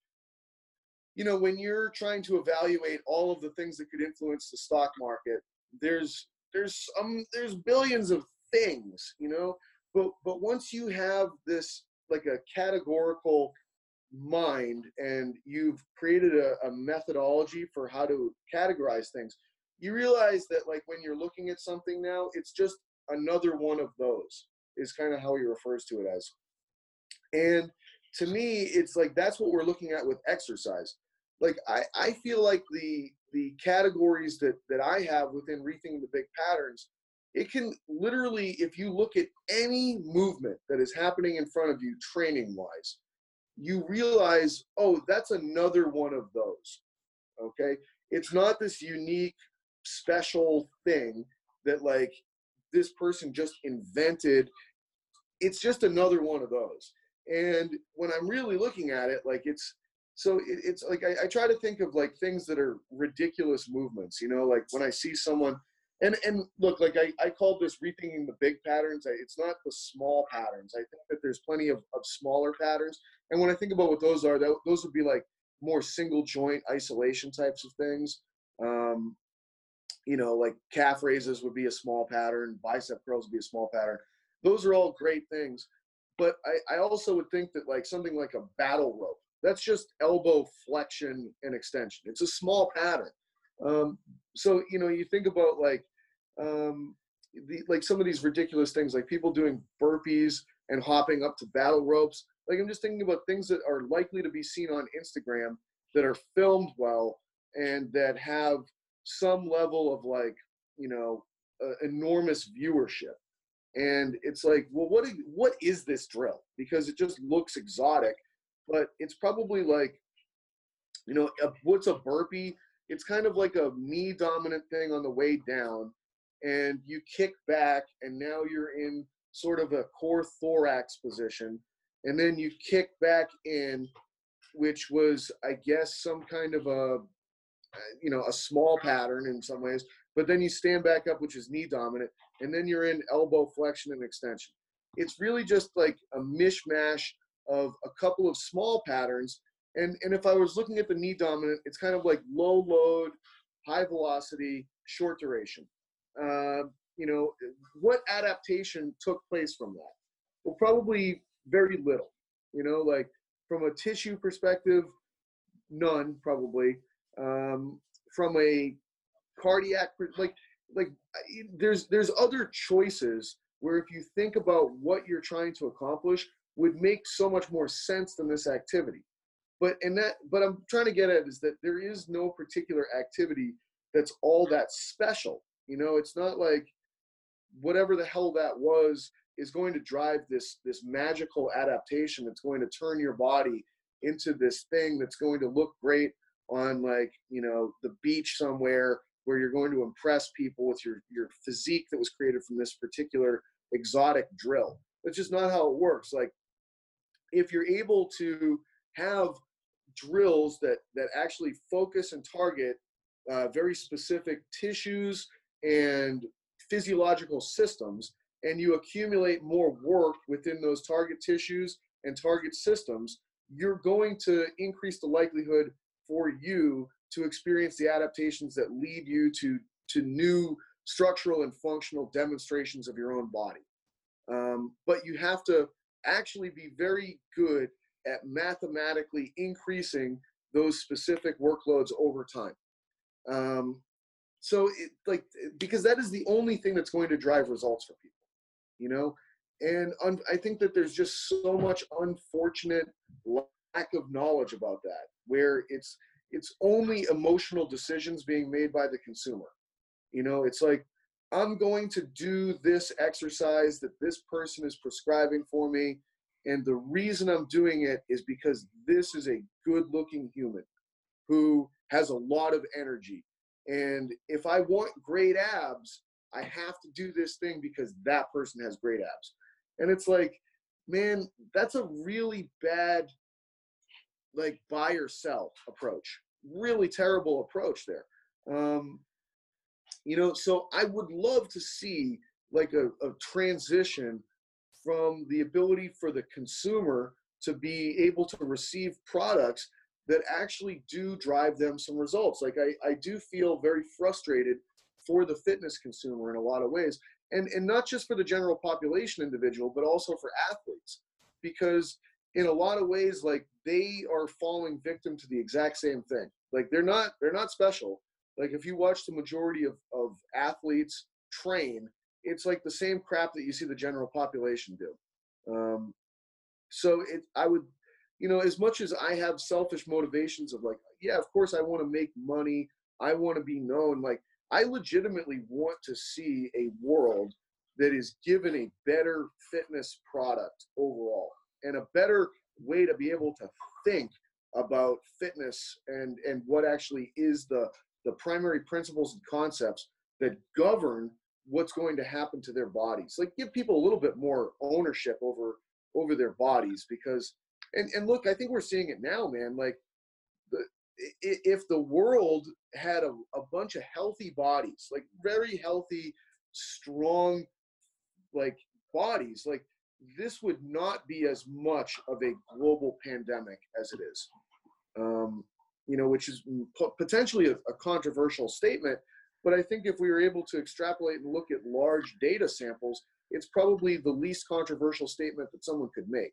you know when you're trying to evaluate all of the things that could influence the stock market there's there's um there's billions of things you know? But but once you have this like a categorical mind and you've created a, a, methodology for how to categorize things you realize that like when you're looking at something now it's just another one of those is kind of how he refers to it as. And to me it's like that's what we're looking at with exercise like i i feel like the the categories that that I have within rethinking the big patterns, it can literally, if you look at any movement that is happening in front of you, training wise, you realize, oh, that's another one of those. Okay, it's not this unique, special thing that like this person just invented. It's just another one of those. And when I'm really looking at it, like it's so it, it's like I, I, try to think of like things that are ridiculous movements you know like when i see someone and and look like i, I called this rethinking the big patterns. I, it's not the small patterns. I think that there's plenty of, of smaller patterns. And when i think about what those are those would be like more single joint isolation types of things. Um, you know like calf raises would be a small pattern. Bicep curls would be a small pattern. Those are all great things but I, I also would think that like something like a battle rope that's just elbow flexion and extension. It's a small pattern. Um, so you know, you think about like um, the, like some of these ridiculous things, like people doing burpees and hopping up to battle ropes. Like I'm just thinking about things that are likely to be seen on Instagram that are filmed well and that have some level of like you know uh, enormous viewership. And it's like, well, what what is this drill? Because it just looks exotic but it's probably like, you know, a, what's a burpee? It's kind of like a knee dominant thing on the way down, and you kick back, and now you're in sort of a core thorax position, and then you kick back in, which was, I guess, some kind of a, you know, a small pattern in some ways. But then you stand back up, which is knee dominant, and then you're in elbow flexion and extension. It's really just like a mishmash of a couple of small patterns. And, and if I was looking at the knee dominant, it's kind of like low load, high velocity, short duration. Uh, you know, what adaptation took place from that? Well, probably very little. You know, like from a tissue perspective, none probably. Um, from a cardiac, like like there's there's other choices where if you think about what you're trying to accomplish, would make so much more sense than this activity. But and that but I'm trying to get at is that there is no particular activity that's all that special. You know, it's not like whatever the hell that was is going to drive this this magical adaptation that's going to turn your body into this thing that's going to look great on like you know the beach somewhere where you're going to impress people with your your physique that was created from this particular exotic drill. That's just not how it works. Like if you're able to have drills that that actually focus and target uh, very specific tissues and physiological systems and you accumulate more work within those target tissues and target systems, you're going to increase the likelihood for you to experience the adaptations that lead you to, to new structural and functional demonstrations of your own body. Um, but you have to actually be very good at mathematically increasing those specific workloads over time. Um, so, it, like, because that is the only thing that's going to drive results for people you know and un- i think that there's just so much unfortunate lack of knowledge about that where it's it's only emotional decisions being made by the consumer you know it's like i'm going to do this exercise that this person is prescribing for me and the reason i'm doing it is because this is a good looking human who has a lot of energy and if i want great abs I have to do this thing because that person has great abs. And it's like, man, that's a really bad like buy or sell approach. Really terrible approach there. Um, you know, so I would love to see like a, a transition from the ability for the consumer to be able to receive products that actually do drive them some results. Like I, I do feel very frustrated for the fitness consumer in a lot of ways and and not just for the general population individual but also for athletes because in a lot of ways like they are falling victim to the exact same thing. Like they're not they're not special. Like if you watch the majority of, of athletes train it's like the same crap that you see the general population do. Um, so it i would you know as much as i have selfish motivations of like yeah of course i want to make money. I want to be known like I legitimately want to see a world that is given a better fitness product overall and a better way to be able to think about fitness and and what actually is the the primary principles and concepts that govern what's going to happen to their bodies. Like give people a little bit more ownership over over their bodies because and and look i think we're seeing it now man like the, if the world had a, a bunch of healthy bodies, like very healthy, strong, like bodies, like this would not be as much of a global pandemic as it is. Um, you know, which is potentially a, a controversial statement, but I think if we were able to extrapolate and look at large data samples, it's probably the least controversial statement that someone could make.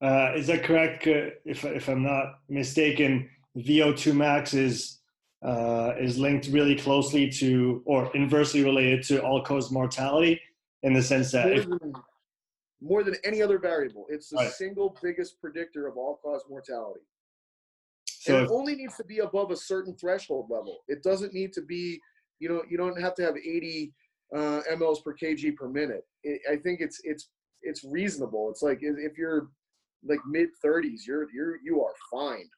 Uh, is that correct? Uh, if if I'm not mistaken, VO2 max is uh, is linked really closely to, or inversely related to all-cause mortality, in the sense that if, more than any other variable, it's the right. single biggest predictor of all-cause mortality. So and it only needs to be above a certain threshold level. It doesn't need to be, you know, you don't have to have 80 uh, mLs per kg per minute. It, I think it's it's it's reasonable. It's like if you're like mid 30s, you're you're you are fine.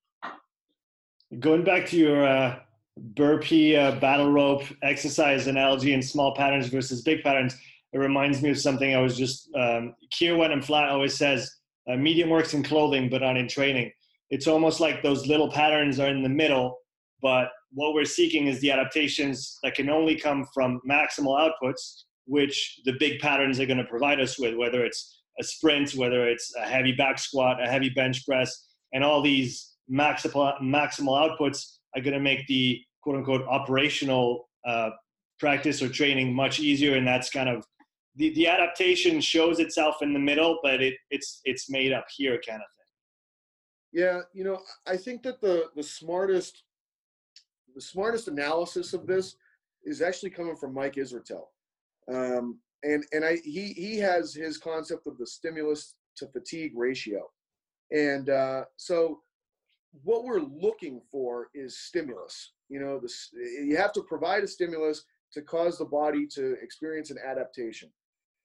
Going back to your uh, burpee uh, battle rope exercise analogy in small patterns versus big patterns, it reminds me of something I was just um, Keir Flat always says, uh, medium works in clothing, but not in training. It's almost like those little patterns are in the middle, but what we're seeking is the adaptations that can only come from maximal outputs, which the big patterns are going to provide us with, whether it's a sprint, whether it's a heavy back squat, a heavy bench press, and all these maximal, maximal outputs are going to make the quote unquote operational uh, practice or training much easier. And that's kind of the, the adaptation shows itself in the middle, but it, it's, it's made up here kind of thing. Yeah. You know, I think that the, the smartest, the smartest analysis of this is actually coming from Mike Israetel. Um, and and I he he has his concept of the stimulus to fatigue ratio, and uh, so what we're looking for is stimulus. You know, this you have to provide a stimulus to cause the body to experience an adaptation.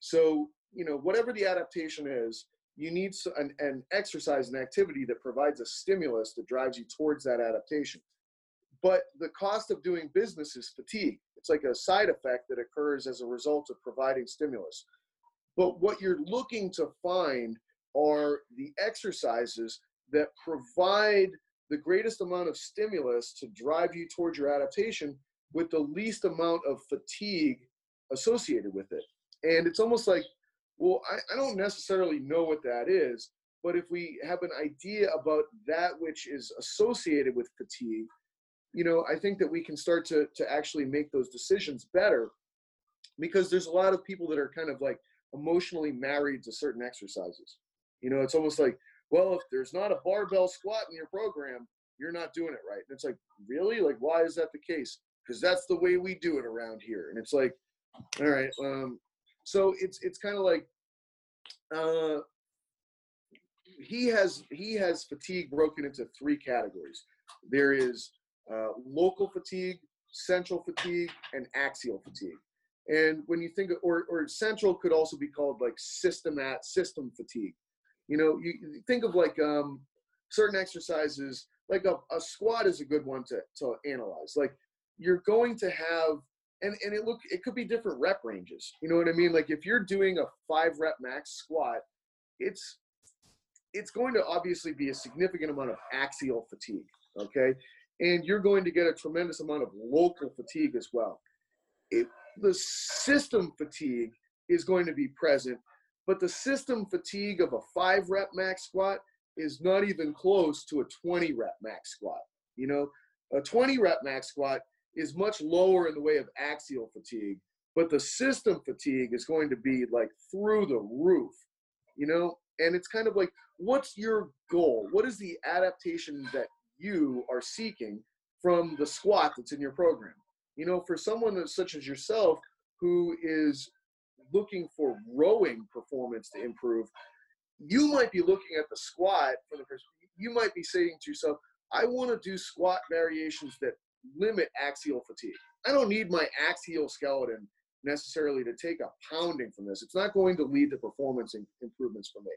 So, you know, whatever the adaptation is, you need an, an exercise and activity that provides a stimulus that drives you towards that adaptation. But the cost of doing business is fatigue. It's like a side effect that occurs as a result of providing stimulus. But what you're looking to find are the exercises that provide the greatest amount of stimulus to drive you towards your adaptation with the least amount of fatigue associated with it. And it's almost like, well, I, I don't necessarily know what that is, but if we have an idea about that which is associated with fatigue, you know, I think that we can start to to actually make those decisions better because there's a lot of people that are kind of like emotionally married to certain exercises. You know, it's almost like, well, if there's not a barbell squat in your program, you're not doing it right. And it's like, really? Like, why is that the case? Because that's the way we do it around here. And it's like, all right. Um, so it's it's kind of like uh, he has he has fatigue broken into three categories. There is uh, local fatigue, central fatigue, and axial fatigue. And when you think, of, or, or central could also be called like system at system fatigue. You know, you, you think of like um, certain exercises, like a, a squat is a good one to, to analyze. Like you're going to have, and, and it look, it could be different rep ranges. You know what I mean? Like if you're doing a five rep max squat, it's, it's going to obviously be a significant amount of axial fatigue. Okay and you're going to get a tremendous amount of local fatigue as well. It, the system fatigue is going to be present, but the system fatigue of a five rep max squat is not even close to a 20 rep max squat. You know, a 20 rep max squat is much lower in the way of axial fatigue, but the system fatigue is going to be like through the roof, you know? And it's kind of like, what's your goal? What is the adaptation that you are seeking from the squat that's in your program. You know, for someone such as yourself who is looking for rowing performance to improve, you might be looking at the squat for the first. You might be saying to yourself, "I want to do squat variations that limit axial fatigue. I don't need my axial skeleton necessarily to take a pounding from this. It's not going to lead to performance improvements for me.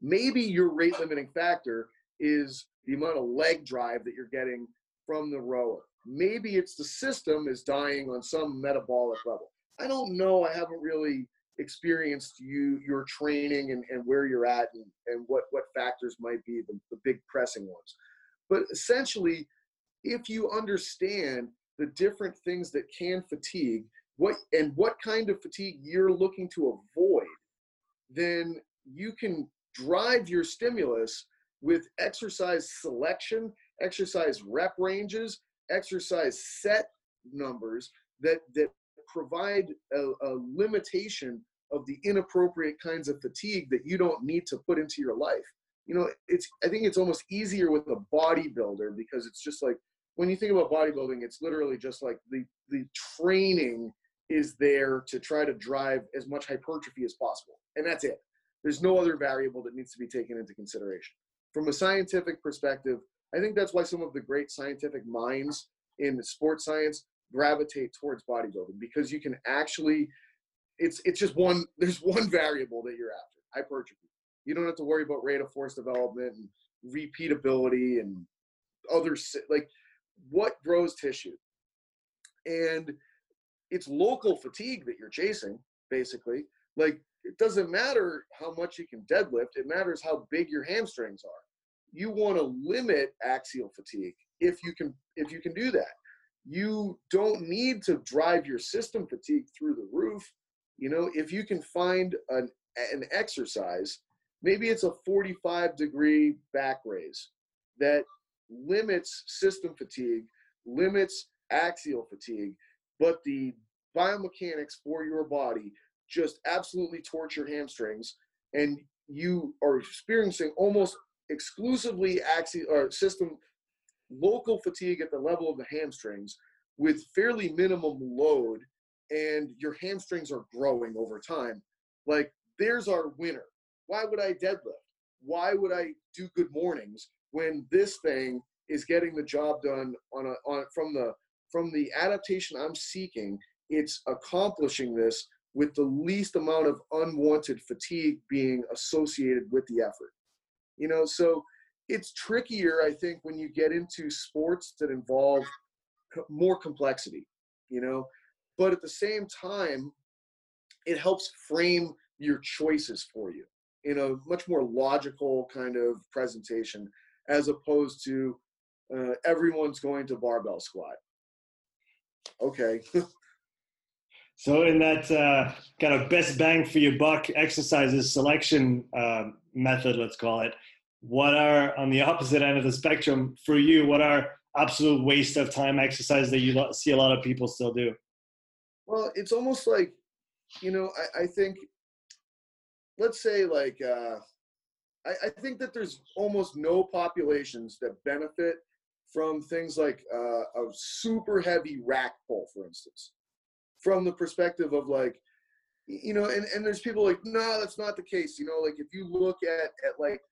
Maybe your rate limiting factor is the amount of leg drive that you're getting from the rower. Maybe it's the system is dying on some metabolic level. I don't know. I haven't really experienced you your training and, and where you're at and, and what, what factors might be the, the big pressing ones. But essentially, if you understand the different things that can fatigue, what and what kind of fatigue you're looking to avoid, then you can drive your stimulus with exercise selection, exercise rep ranges, exercise set numbers that that provide a, a, limitation of the inappropriate kinds of fatigue that you don't need to put into your life. You know, it's I think it's almost easier with a bodybuilder because it's just like when you think about bodybuilding, it's literally just like the the training is there to try to drive as much hypertrophy as possible. And that's it. There's no other variable that needs to be taken into consideration from a scientific perspective, I think that's why some of the great scientific minds in sports science gravitate towards bodybuilding because you can actually it's it's just one there's one variable that you're after hypertrophy you don't have to worry about rate of force development and repeatability and other like what grows tissue. And it's local fatigue that you're chasing basically. Like it doesn't matter how much you can deadlift it matters how big your hamstrings are. You want to limit axial fatigue if you can if you can do that. You don't need to drive your system fatigue through the roof. You know if you can find an an exercise maybe it's a 45 degree back raise that limits system fatigue limits axial fatigue but the biomechanics for your body just absolutely your hamstrings and you are experiencing almost exclusively axial or system local fatigue at the level of the hamstrings with fairly minimum load and your hamstrings are growing over time. Like there's our winner. Why would i deadlift? Why would i do good mornings when this thing is getting the job done on a on from the from the adaptation I'm seeking. It's accomplishing this with the least amount of unwanted fatigue being associated with the effort. You know, so it's trickier, I think, when you get into sports that involve more complexity, you know, but at the same time, it helps frame your choices for you in a much more logical kind of presentation as opposed to uh, everyone's going to barbell squat. Okay. so in that uh, kind of best bang for your buck exercises selection uh, method, let's call it, what are on the opposite end of the spectrum for you? What are absolute waste of time exercises that you see a lot of people still do? Well, it's almost like, you know, I, I think, let's say like, uh, I, I think that there's almost no populations that benefit from things like uh, a super heavy rack pull, for instance, from the perspective of like, you know, and, and there's people like, no, that's not the case. You know, like if you look at, at like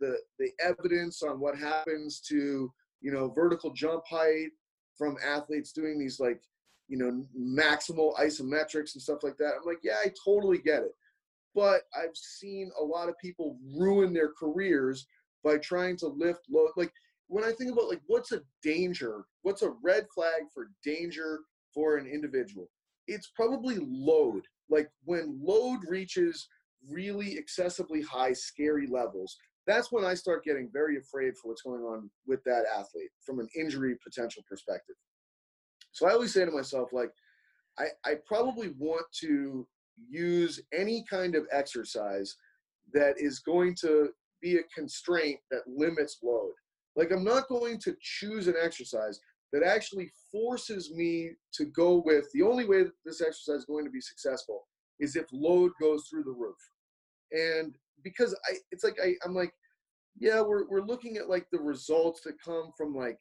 the, the evidence on what happens to, you know, vertical jump height from athletes doing these like, you know, maximal isometrics and stuff like that. I'm like, yeah, I totally get it. But I've seen a lot of people ruin their careers by trying to lift low. Like when I think about like what's a danger, what's a red flag for danger for an individual, it's probably load. Like when load reaches really excessively high, scary levels, that's when I start getting very afraid for what's going on with that athlete from an injury potential perspective. So I always say to myself, like, I, I probably want to use any kind of exercise that is going to be a constraint that limits load. Like I'm not going to choose an exercise that actually forces me to go with the only way that this exercise is going to be successful is if load goes through the roof. And because I it's like I, I'm like, yeah, we're we're looking at like the results that come from like,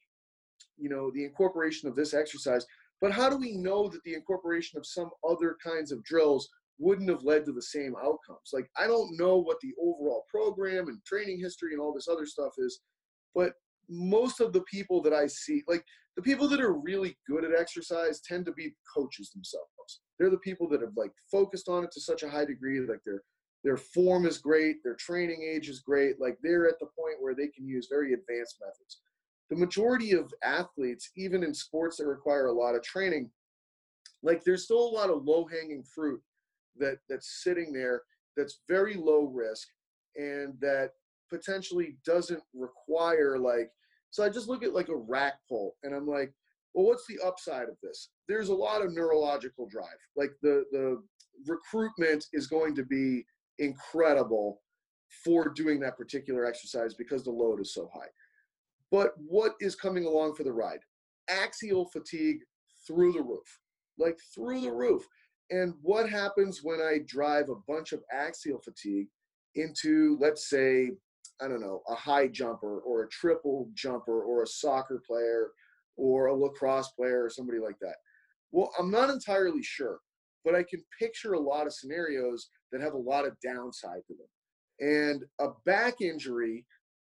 you know, the incorporation of this exercise. But how do we know that the incorporation of some other kinds of drills wouldn't have led to the same outcomes? Like I don't know what the overall program and training history and all this other stuff is but most of the people that I see, like the people that are really good at exercise, tend to be coaches themselves. They're the people that have like focused on it to such a high degree, like their their form is great, their training age is great, like they're at the point where they can use very advanced methods. The majority of athletes, even in sports that require a lot of training, like there's still a lot of low-hanging fruit that that's sitting there that's very low risk and that potentially doesn't require like so i just look at like a rack pull and i'm like well what's the upside of this? There's a lot of neurological drive. Like the the recruitment is going to be incredible for doing that particular exercise because the load is so high. But what is coming along for the ride? Axial fatigue through the roof. Like through the roof and what happens when i drive a bunch of axial fatigue into let's say I don't know, a high jumper or a triple jumper or a soccer player or a lacrosse player or somebody like that? Well, I'm not entirely sure, but I can picture a lot of scenarios that have a lot of downside to them. And a back injury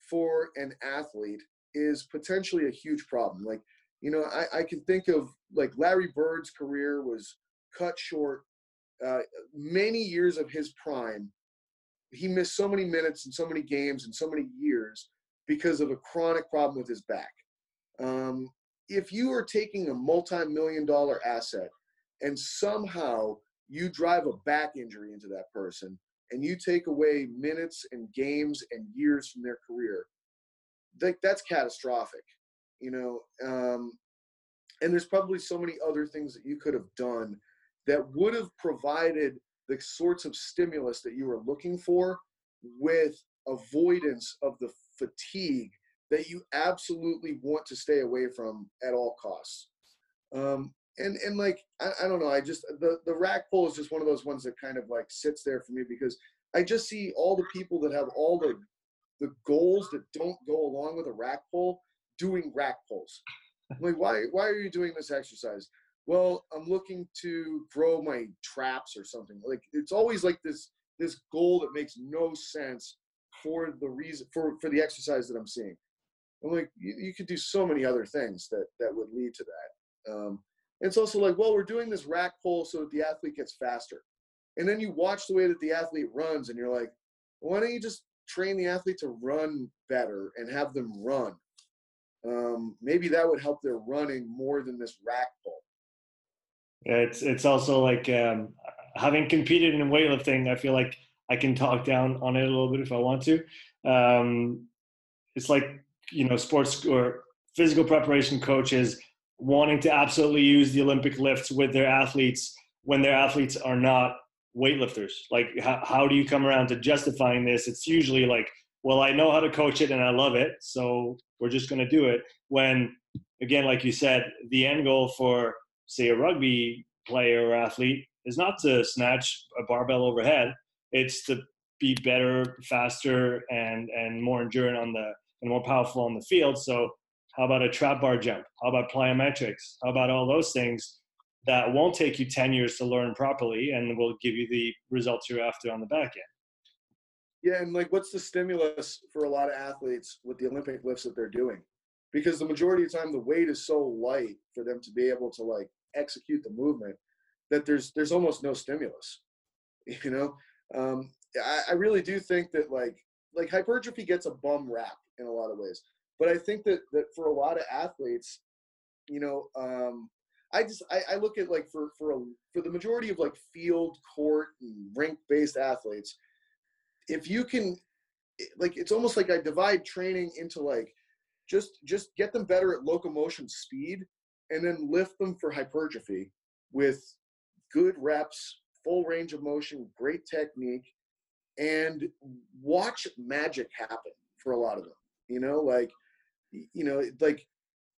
for an athlete is potentially a huge problem. Like, you know, I, I can think of like Larry Bird's career was cut short uh, many years of his prime he missed so many minutes and so many games and so many years because of a chronic problem with his back. Um, if you are taking a multi-million dollar asset and somehow you drive a back injury into that person and you take away minutes and games and years from their career, like that's catastrophic, you know. Um, and there's probably so many other things that you could have done that would have provided the sorts of stimulus that you are looking for with avoidance of the fatigue that you absolutely want to stay away from at all costs. Um, and and like I, I, don't know, I just the the rack pull is just one of those ones that kind of like sits there for me because I just see all the people that have all the the goals that don't go along with a rack pull doing rack pulls. like why why are you doing this exercise? Well i'm looking to grow my traps or something like it's always like this this goal that makes no sense for the reason for for the exercise that i'm seeing I'm like, you, you could do so many other things that that would lead to that. Um, it's also like, well, we're doing this rack pull so that the athlete gets faster. And then you watch the way that the athlete runs, and you're like, why don't you just train the athlete to run better and have them run? Um, maybe that would help their running more than this rack pull. It's it's also like um, having competed in weightlifting. I feel like I can talk down on it a little bit if I want to. Um, it's like you know, sports or physical preparation coaches wanting to absolutely use the Olympic lifts with their athletes when their athletes are not weightlifters. Like, how, how do you come around to justifying this? It's usually like, well, I know how to coach it and I love it, so we're just going to do it. When, again, like you said, the end goal for, say, a rugby player or athlete is not to snatch a barbell overhead, it's to be better, faster, and and more enduring on the and more powerful on the field. So how about a trap bar jump? How about plyometrics? How about all those things that won't take you 10 years to learn properly and will give you the results you're after on the back end? Yeah, and like what's the stimulus for a lot of athletes with the Olympic lifts that they're doing? Because the majority of the time the weight is so light for them to be able to like execute the movement that there's there's almost no stimulus. You know? Um, I, I really do think that like like hypertrophy gets a bum rap in a lot of ways. But I think that that for a lot of athletes, you know, um, I just I, I look at like for for a, for the majority of like field, court, and rink based athletes, if you can, like it's almost like I divide training into like just just get them better at locomotion speed, and then lift them for hypertrophy with good reps, full range of motion, great technique, and watch magic happen for a lot of them. You know, like you know, like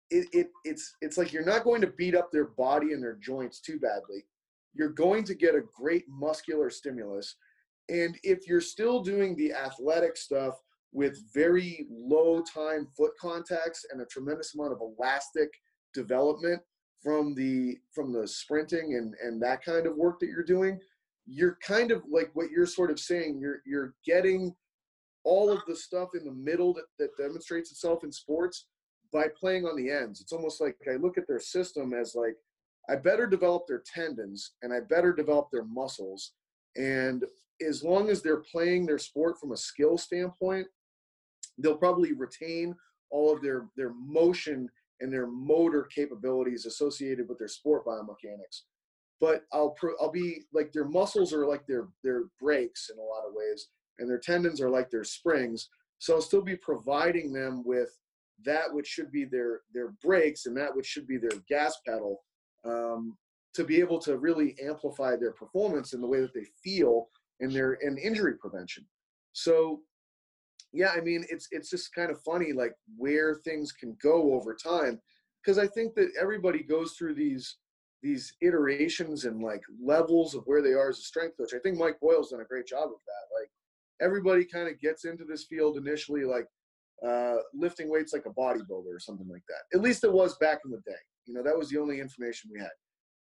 it, it it's it's like you're not going to beat up their body and their joints too badly. You're going to get a great muscular stimulus. And if you're still doing the athletic stuff with very low time foot contacts and a tremendous amount of elastic development from the from the sprinting and and that kind of work that you're doing, you're kind of like what you're sort of saying, you're you're getting all of the stuff in the middle that, that demonstrates itself in sports by playing on the ends. It's almost like I look at their system as like, I better develop their tendons and I better develop their muscles. And as long as they're playing their sport from a skill standpoint, they'll probably retain all of their, their motion and their motor capabilities associated with their sport biomechanics. But I'll I'll be like their muscles are like their their brakes in a lot of ways, and their tendons are like their springs. So I'll still be providing them with that which should be their their brakes and that which should be their gas pedal um, to be able to really amplify their performance in the way that they feel in their in injury prevention. So yeah, I mean it's it's just kind of funny like where things can go over time because I think that everybody goes through these these iterations and like levels of where they are as a strength coach. I think Mike Boyle's done a great job of that. Like everybody kind of gets into this field initially like uh, lifting weights like a bodybuilder or something like that. At least it was back in the day. You know, that was the only information we had.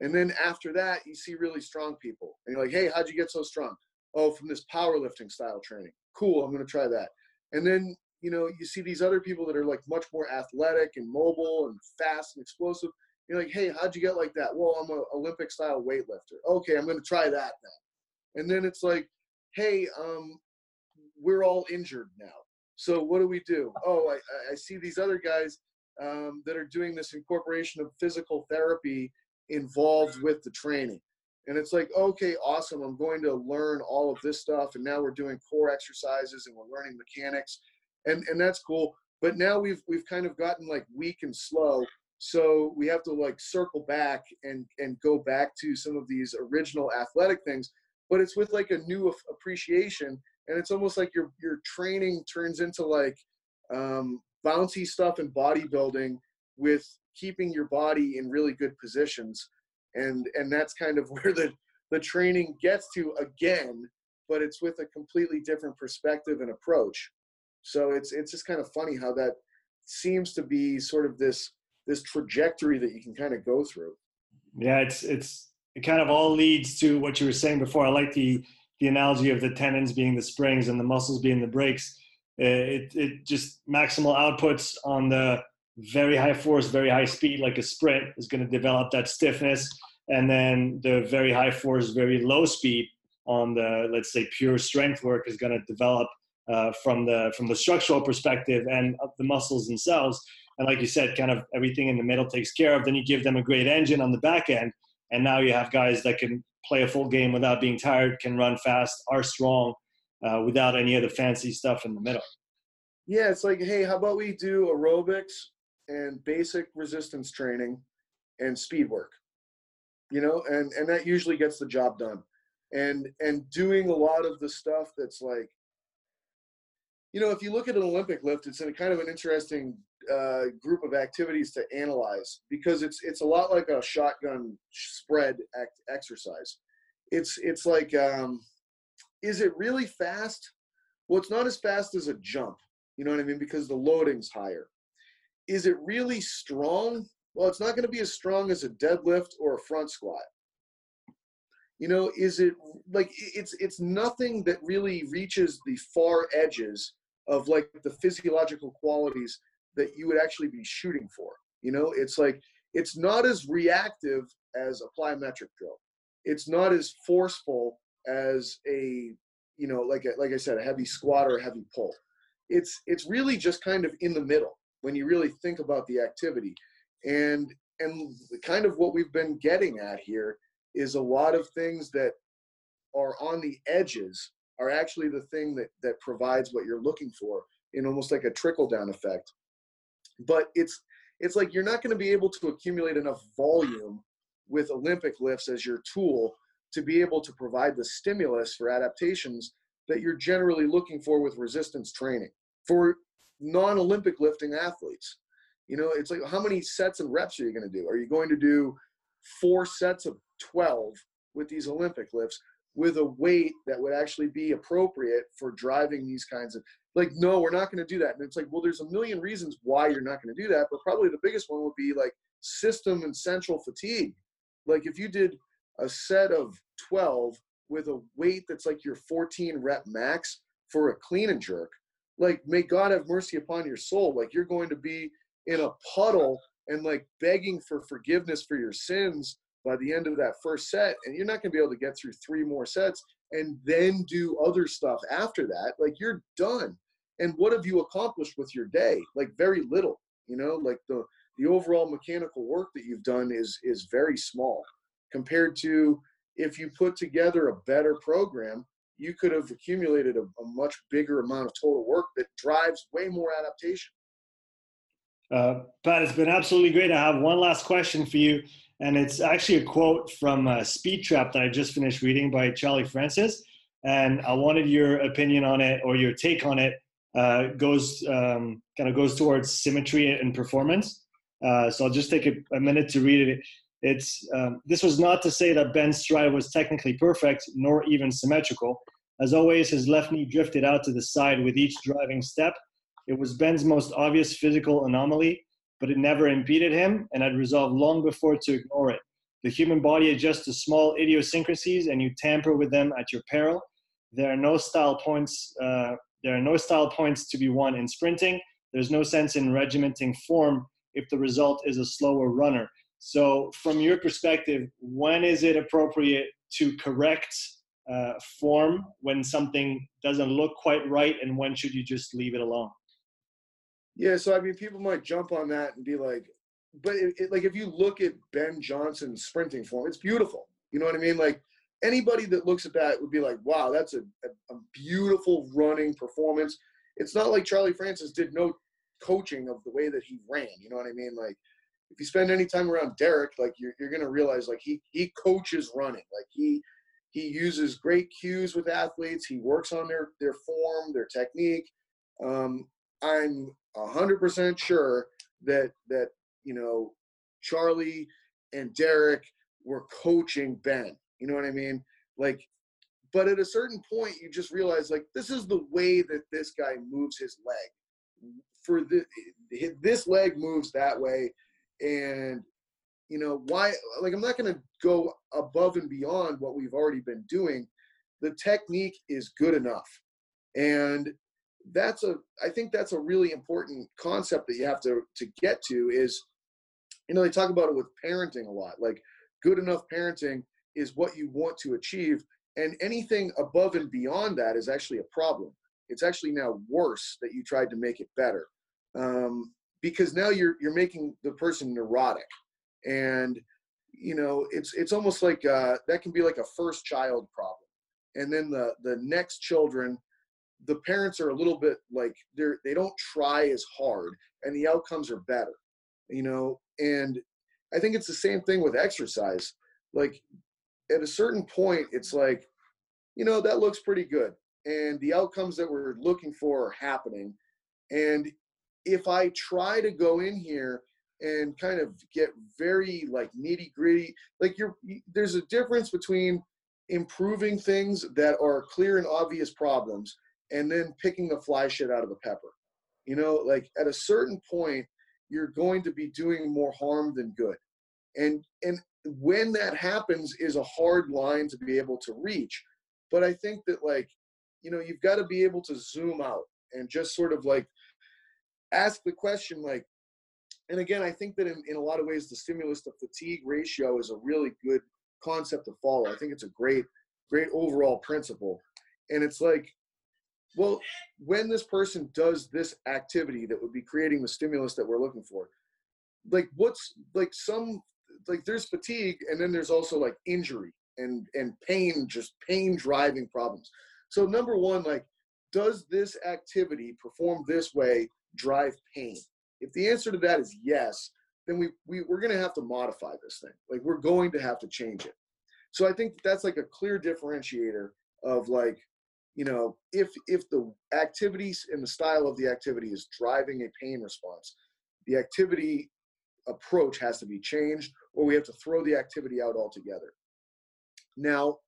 And then after that, you see really strong people, and you're like, "Hey, how'd you get so strong?" Oh, from this powerlifting style training. Cool, I'm going to try that. And then you know, you see these other people that are like much more athletic and mobile and fast and explosive. You're like, "Hey, how'd you get like that?" Well, I'm an Olympic style weightlifter. Okay, I'm going to try that now. And then it's like, "Hey, um, we're all injured now. So what do we do? Oh, I, I see these other guys um, that are doing this incorporation of physical therapy involved with the training. And it's like, okay, awesome. I'm going to learn all of this stuff. And now we're doing core exercises and we're learning mechanics. And, and that's cool. But now we've, we've kind of gotten like weak and slow. So we have to like circle back and, and go back to some of these original athletic things. But it's with like a new appreciation and it's almost like your your training turns into like um, bouncy stuff and bodybuilding with keeping your body in really good positions and and that's kind of where the the training gets to again but it's with a completely different perspective and approach. So it's it's just kind of funny how that seems to be sort of this this trajectory that you can kind of go through. Yeah it's it's it kind of all leads to what you were saying before. I like the the analogy of the tendons being the springs and the muscles being the brakes uh, it, it just maximal outputs on the very high force, very high speed, like a sprint, is going to develop that stiffness. And then the very high force, very low speed on the, let's say, pure strength work is going to develop uh, from the from the structural perspective and the muscles themselves. And like you said, kind of everything in the middle takes care of. Then you give them a great engine on the back end, and now you have guys that can play a full game without being tired, can run fast, are strong, uh, without any of the fancy stuff in the middle. Yeah, it's like, hey, how about we do aerobics and basic resistance training and speed work, you know, and and that usually gets the job done. And and doing a lot of the stuff that's like, you know, if you look at an Olympic lift, it's a kind of an interesting uh, group of activities to analyze because it's it's a lot like a shotgun spread act, exercise. It's it's like, um, is it really fast? Well, it's not as fast as a jump. You know what I mean? Because the loading's higher. Is it really strong? Well, it's not going to be as strong as a deadlift or a front squat. You know, is it like it's it's nothing that really reaches the far edges of like the physiological qualities that you would actually be shooting for. You know, it's like it's not as reactive as a plyometric drill. It's not as forceful as a you know like a, like I said a heavy squat or a heavy pull it's it's really just kind of in the middle when you really think about the activity. And and kind of what we've been getting at here is a lot of things that are on the edges are actually the thing that that provides what you're looking for in almost like a trickle down effect. But it's it's like you're not going to be able to accumulate enough volume with olympic lifts as your tool to be able to provide the stimulus for adaptations that you're generally looking for with resistance training. For non-Olympic lifting athletes. You know, it's like how many sets and reps are you going to do? Are you going to do four sets of 12 with these Olympic lifts with a weight that would actually be appropriate for driving these kinds of like no we're not going to do that and it's like well there's a million reasons why you're not going to do that but probably the biggest one would be like system and central fatigue like if you did a set of 12 with a weight that's like your 14 rep max for a clean and jerk, like may God have mercy upon your soul. Like you're going to be in a puddle and like begging for forgiveness for your sins by the end of that first set, and you're not going to be able to get through three more sets and then do other stuff after that. Like you're done. And what have you accomplished with your day? Like very little. You know, like the the overall mechanical work that you've done is is very small compared to if you put together a better program, you could have accumulated a, a much bigger amount of total work that drives way more adaptation. Uh, Pat, it's been absolutely great. I have one last question for you, and it's actually a quote from uh, Speed Trap that I just finished reading by Charlie Francis, and I wanted your opinion on it or your take on it. Uh, goes um, kind of goes towards symmetry and performance. Uh, so I'll just take a, a minute to read it. It's um, this was not to say that Ben's stride was technically perfect nor even symmetrical. As always, his left knee drifted out to the side with each driving step. It was Ben's most obvious physical anomaly, but it never impeded him and had resolved long before to ignore it. The human body adjusts to small idiosyncrasies, and you tamper with them at your peril. There are no style points. Uh, there are no style points to be won in sprinting. There's no sense in regimenting form if the result is a slower runner. So, from your perspective, when is it appropriate to correct uh, form when something doesn't look quite right, and when should you just leave it alone? Yeah, so I mean, people might jump on that and be like, but it, it, like if you look at Ben Johnson's sprinting form, it's beautiful. You know what I mean? Like anybody that looks at that would be like, wow, that's a, a, a beautiful running performance. It's not like Charlie Francis did no coaching of the way that he ran. You know what I mean? Like if you spend any time around Derek, like you're, you're going to realize like he, he coaches running. Like he, he uses great cues with athletes. He works on their, their form, their technique. Um, I'm hundred percent sure that, that, you know, Charlie and Derek were coaching Ben, you know what I mean? Like, but at a certain point, you just realize like, this is the way that this guy moves his leg for the, this leg moves that way and you know why like i'm not going to go above and beyond what we've already been doing. The technique is good enough. And that's a i think that's a really important concept that you have to to get to is you know they talk about it with parenting a lot like good enough parenting is what you want to achieve and anything above and beyond that is actually a problem. It's actually now worse that you tried to make it better. Um, because now you're you're making the person neurotic. And you know it's it's almost like uh, that can be like a first child problem. And then the the next children the parents are a little bit like they're they don't try as hard and the outcomes are better you know? And i think it's the same thing with exercise. Like at a certain point it's like you know that looks pretty good and the outcomes that we're looking for are happening. And if i try to go in here and kind of get very like nitty gritty like you're there's a difference between improving things that are clear and obvious problems and then picking the fly shit out of the pepper. You know, like at a certain point, you're going to be doing more harm than good. And and when that happens is a hard line to be able to reach. But I think that like, you know, you've got to be able to zoom out and just sort of like ask the question like, and again, I think that in, in a lot of ways the stimulus to fatigue ratio is a really good concept to follow. I think it's a great, great overall principle. And it's like well, when this person does this activity that would be creating the stimulus that we're looking for, like what's like some like there's fatigue and then there's also like injury and and pain, just pain driving problems. So number one, like, does this activity perform this way drive pain? If the answer to that is yes, then we, we we're gonna have to modify this thing. Like we're going to have to change it. So I think that's like a clear differentiator of like you know, if if the activities and the style of the activity is driving a pain response, the activity approach has to be changed, or we have to throw the activity out altogether. Now,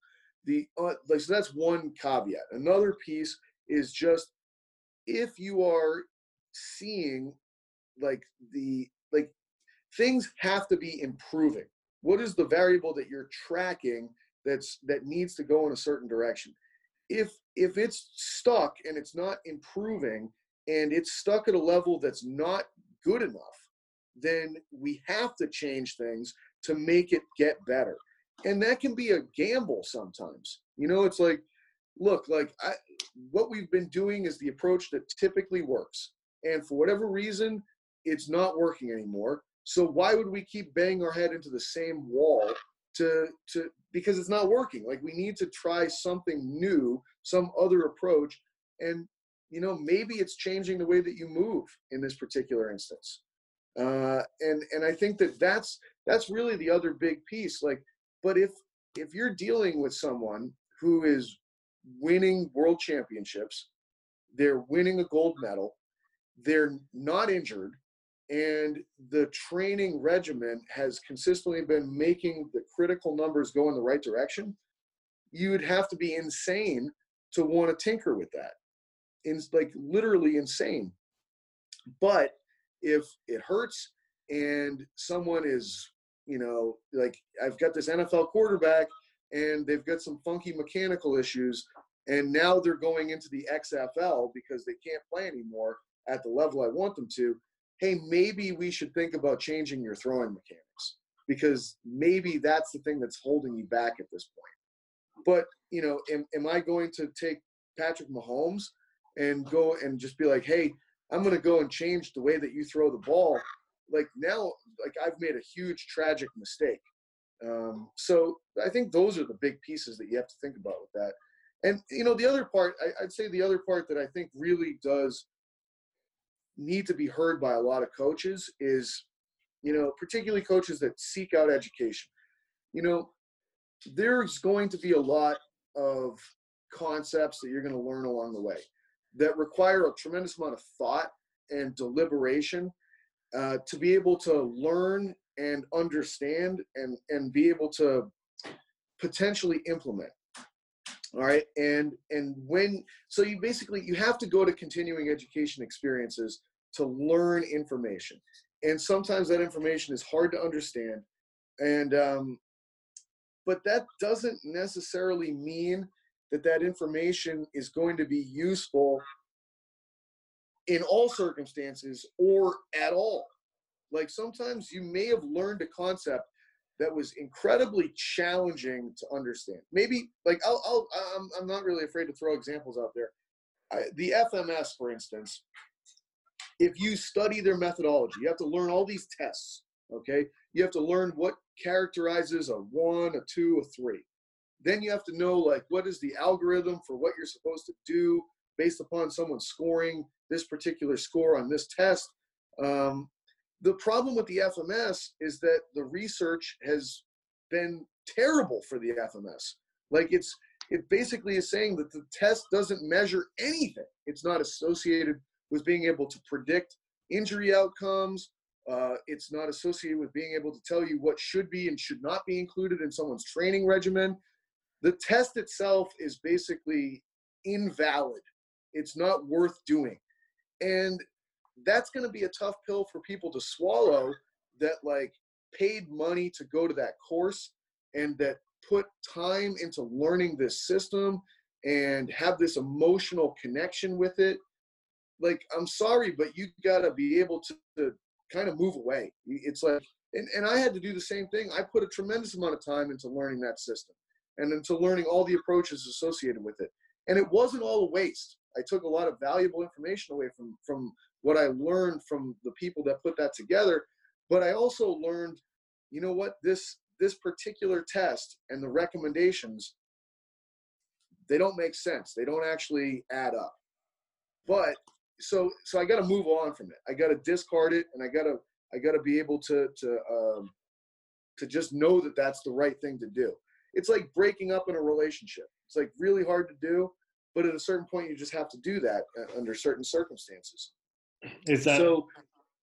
the uh, like so that's one caveat. Another piece is just if you are seeing like the like things have to be improving. What is the variable that you're tracking that's that needs to go in a certain direction? if if it's stuck and it's not improving and it's stuck at a level that's not good enough then we have to change things to make it get better and that can be a gamble sometimes you know it's like look like I, what we've been doing is the approach that typically works and for whatever reason it's not working anymore. So why would we keep banging our head into the same wall to to because it's not working. Like we need to try something new some other approach and you know maybe it's changing the way that you move in this particular instance. Uh, and and i think that that's that's really the other big piece. Like but if if you're dealing with someone who is winning world championships they're winning a gold medal they're not injured and the training regimen has consistently been making the critical numbers go in the right direction, you would have to be insane to want to tinker with that. It's like literally insane. But if it hurts and someone is, you know, like I've got this NFL quarterback and they've got some funky mechanical issues, and now they're going into the XFL because they can't play anymore at the level I want them to hey, maybe we should think about changing your throwing mechanics because maybe that's the thing that's holding you back at this point. But, you know, am, am I going to take Patrick Mahomes and go and just be like, hey, I'm going to go and change the way that you throw the ball? Like now, like I've made a huge tragic mistake. Um, so I think those are the big pieces that you have to think about with that. And you know, the other part, I, I'd say the other part that I think really does need to be heard by a lot of coaches is, you know, particularly coaches that seek out education. You know, there's going to be a lot of concepts that you're going to learn along the way that require a tremendous amount of thought and deliberation uh, to be able to learn and understand and and be able to potentially implement all right and and when so you basically you have to go to continuing education experiences to learn information and sometimes that information is hard to understand and um, but that doesn't necessarily mean that that information is going to be useful in all circumstances or at all. Like sometimes you may have learned a concept that was incredibly challenging to understand. Maybe like I'll, I'll I'm, I'm not really afraid to throw examples out there. I, the FMS, for instance, if you study their methodology, you have to learn all these tests. Okay, you have to learn what characterizes a one, a two, a three. Then you have to know like what is the algorithm for what you're supposed to do based upon someone scoring this particular score on this test. Um, the problem with the FMS is that the research has been terrible for the FMS. Like it's it basically is saying that the test doesn't measure anything. It's not associated with being able to predict injury outcomes. Uh, it's not associated with being able to tell you what should be and should not be included in someone's training regimen. The test itself is basically invalid. It's not worth doing. And that's going to be a tough pill for people to swallow that like paid money to go to that course and that put time into learning this system and have this emotional connection with it like i'm sorry but you got to be able to, to kind of move away it's like and, and i had to do the same thing i put a tremendous amount of time into learning that system and into learning all the approaches associated with it and it wasn't all a waste i took a lot of valuable information away from from what I learned from the people that put that together. But I also learned, you know what, this this particular test and the recommendations, they don't make sense. They don't actually add up. But so so I got to move on from it. I got to discard it, and I got to I got to be able to to um, to just know that that's the right thing to do. It's like breaking up in a relationship. It's like really hard to do, but at a certain point, you just have to do that uh, under certain circumstances. Is that so,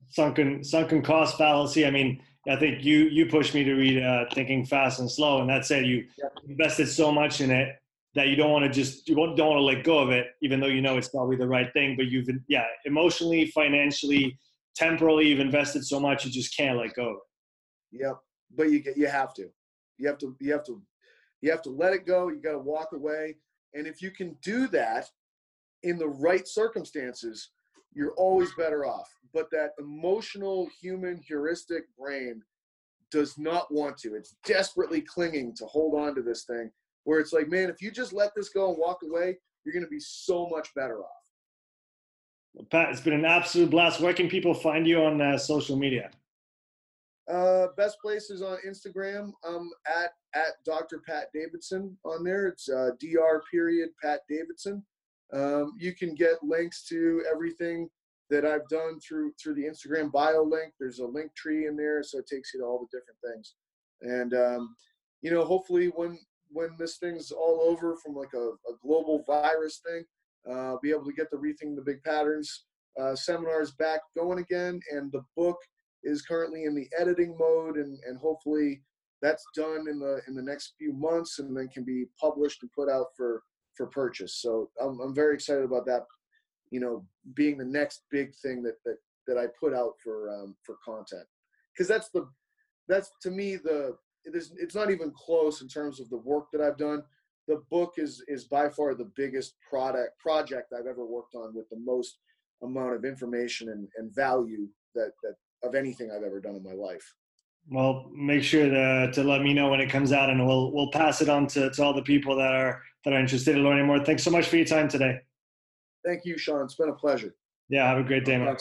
sunken sunken cost fallacy? I mean, I think you you pushed me to read uh, Thinking Fast and Slow, and that said you yeah. invested so much in it that you don't want to just you don't want to let go of it, even though you know it's probably the right thing. But you've yeah, emotionally, financially, temporally, you've invested so much you just can't let go. Yep, but you you have to, you have to, you have to, you have to let it go. You got to walk away, and if you can do that in the right circumstances, you're always better off. But that emotional human heuristic brain does not want to. It's desperately clinging to hold on to this thing where it's like, man, if you just let this go and walk away, you're going to be so much better off. Well, Pat, it's been an absolute blast. Where can people find you on uh, social media? Uh, best place is on Instagram. Um, at at Dr. Pat Davidson on there. It's uh, Dr. Period Pat Davidson. Um, you can get links to everything that I've done through through the Instagram bio link. There's a link tree in there, so it takes you to all the different things. And um, you know, hopefully, when when this thing's all over from like a, a global virus thing, uh, be able to get the rethink the big patterns uh, seminars back going again. And the book is currently in the editing mode, and and hopefully that's done in the in the next few months, and then can be published and put out for for purchase. So I'm, I'm very excited about that. You know, being the next big thing that that that I put out for um, for content, because that's the that's to me the it's, it's not even close in terms of the work that I've done. The book is is by far the biggest product project I've ever worked on with the most amount of information and, and value that that of anything I've ever done in my life. Well, make sure to, to let me know when it comes out, and we'll we'll pass it on to, to all the people that are that are interested in learning more. Thanks so much for your time today. Thank you, Sean. It's been a pleasure. Yeah, have a great day.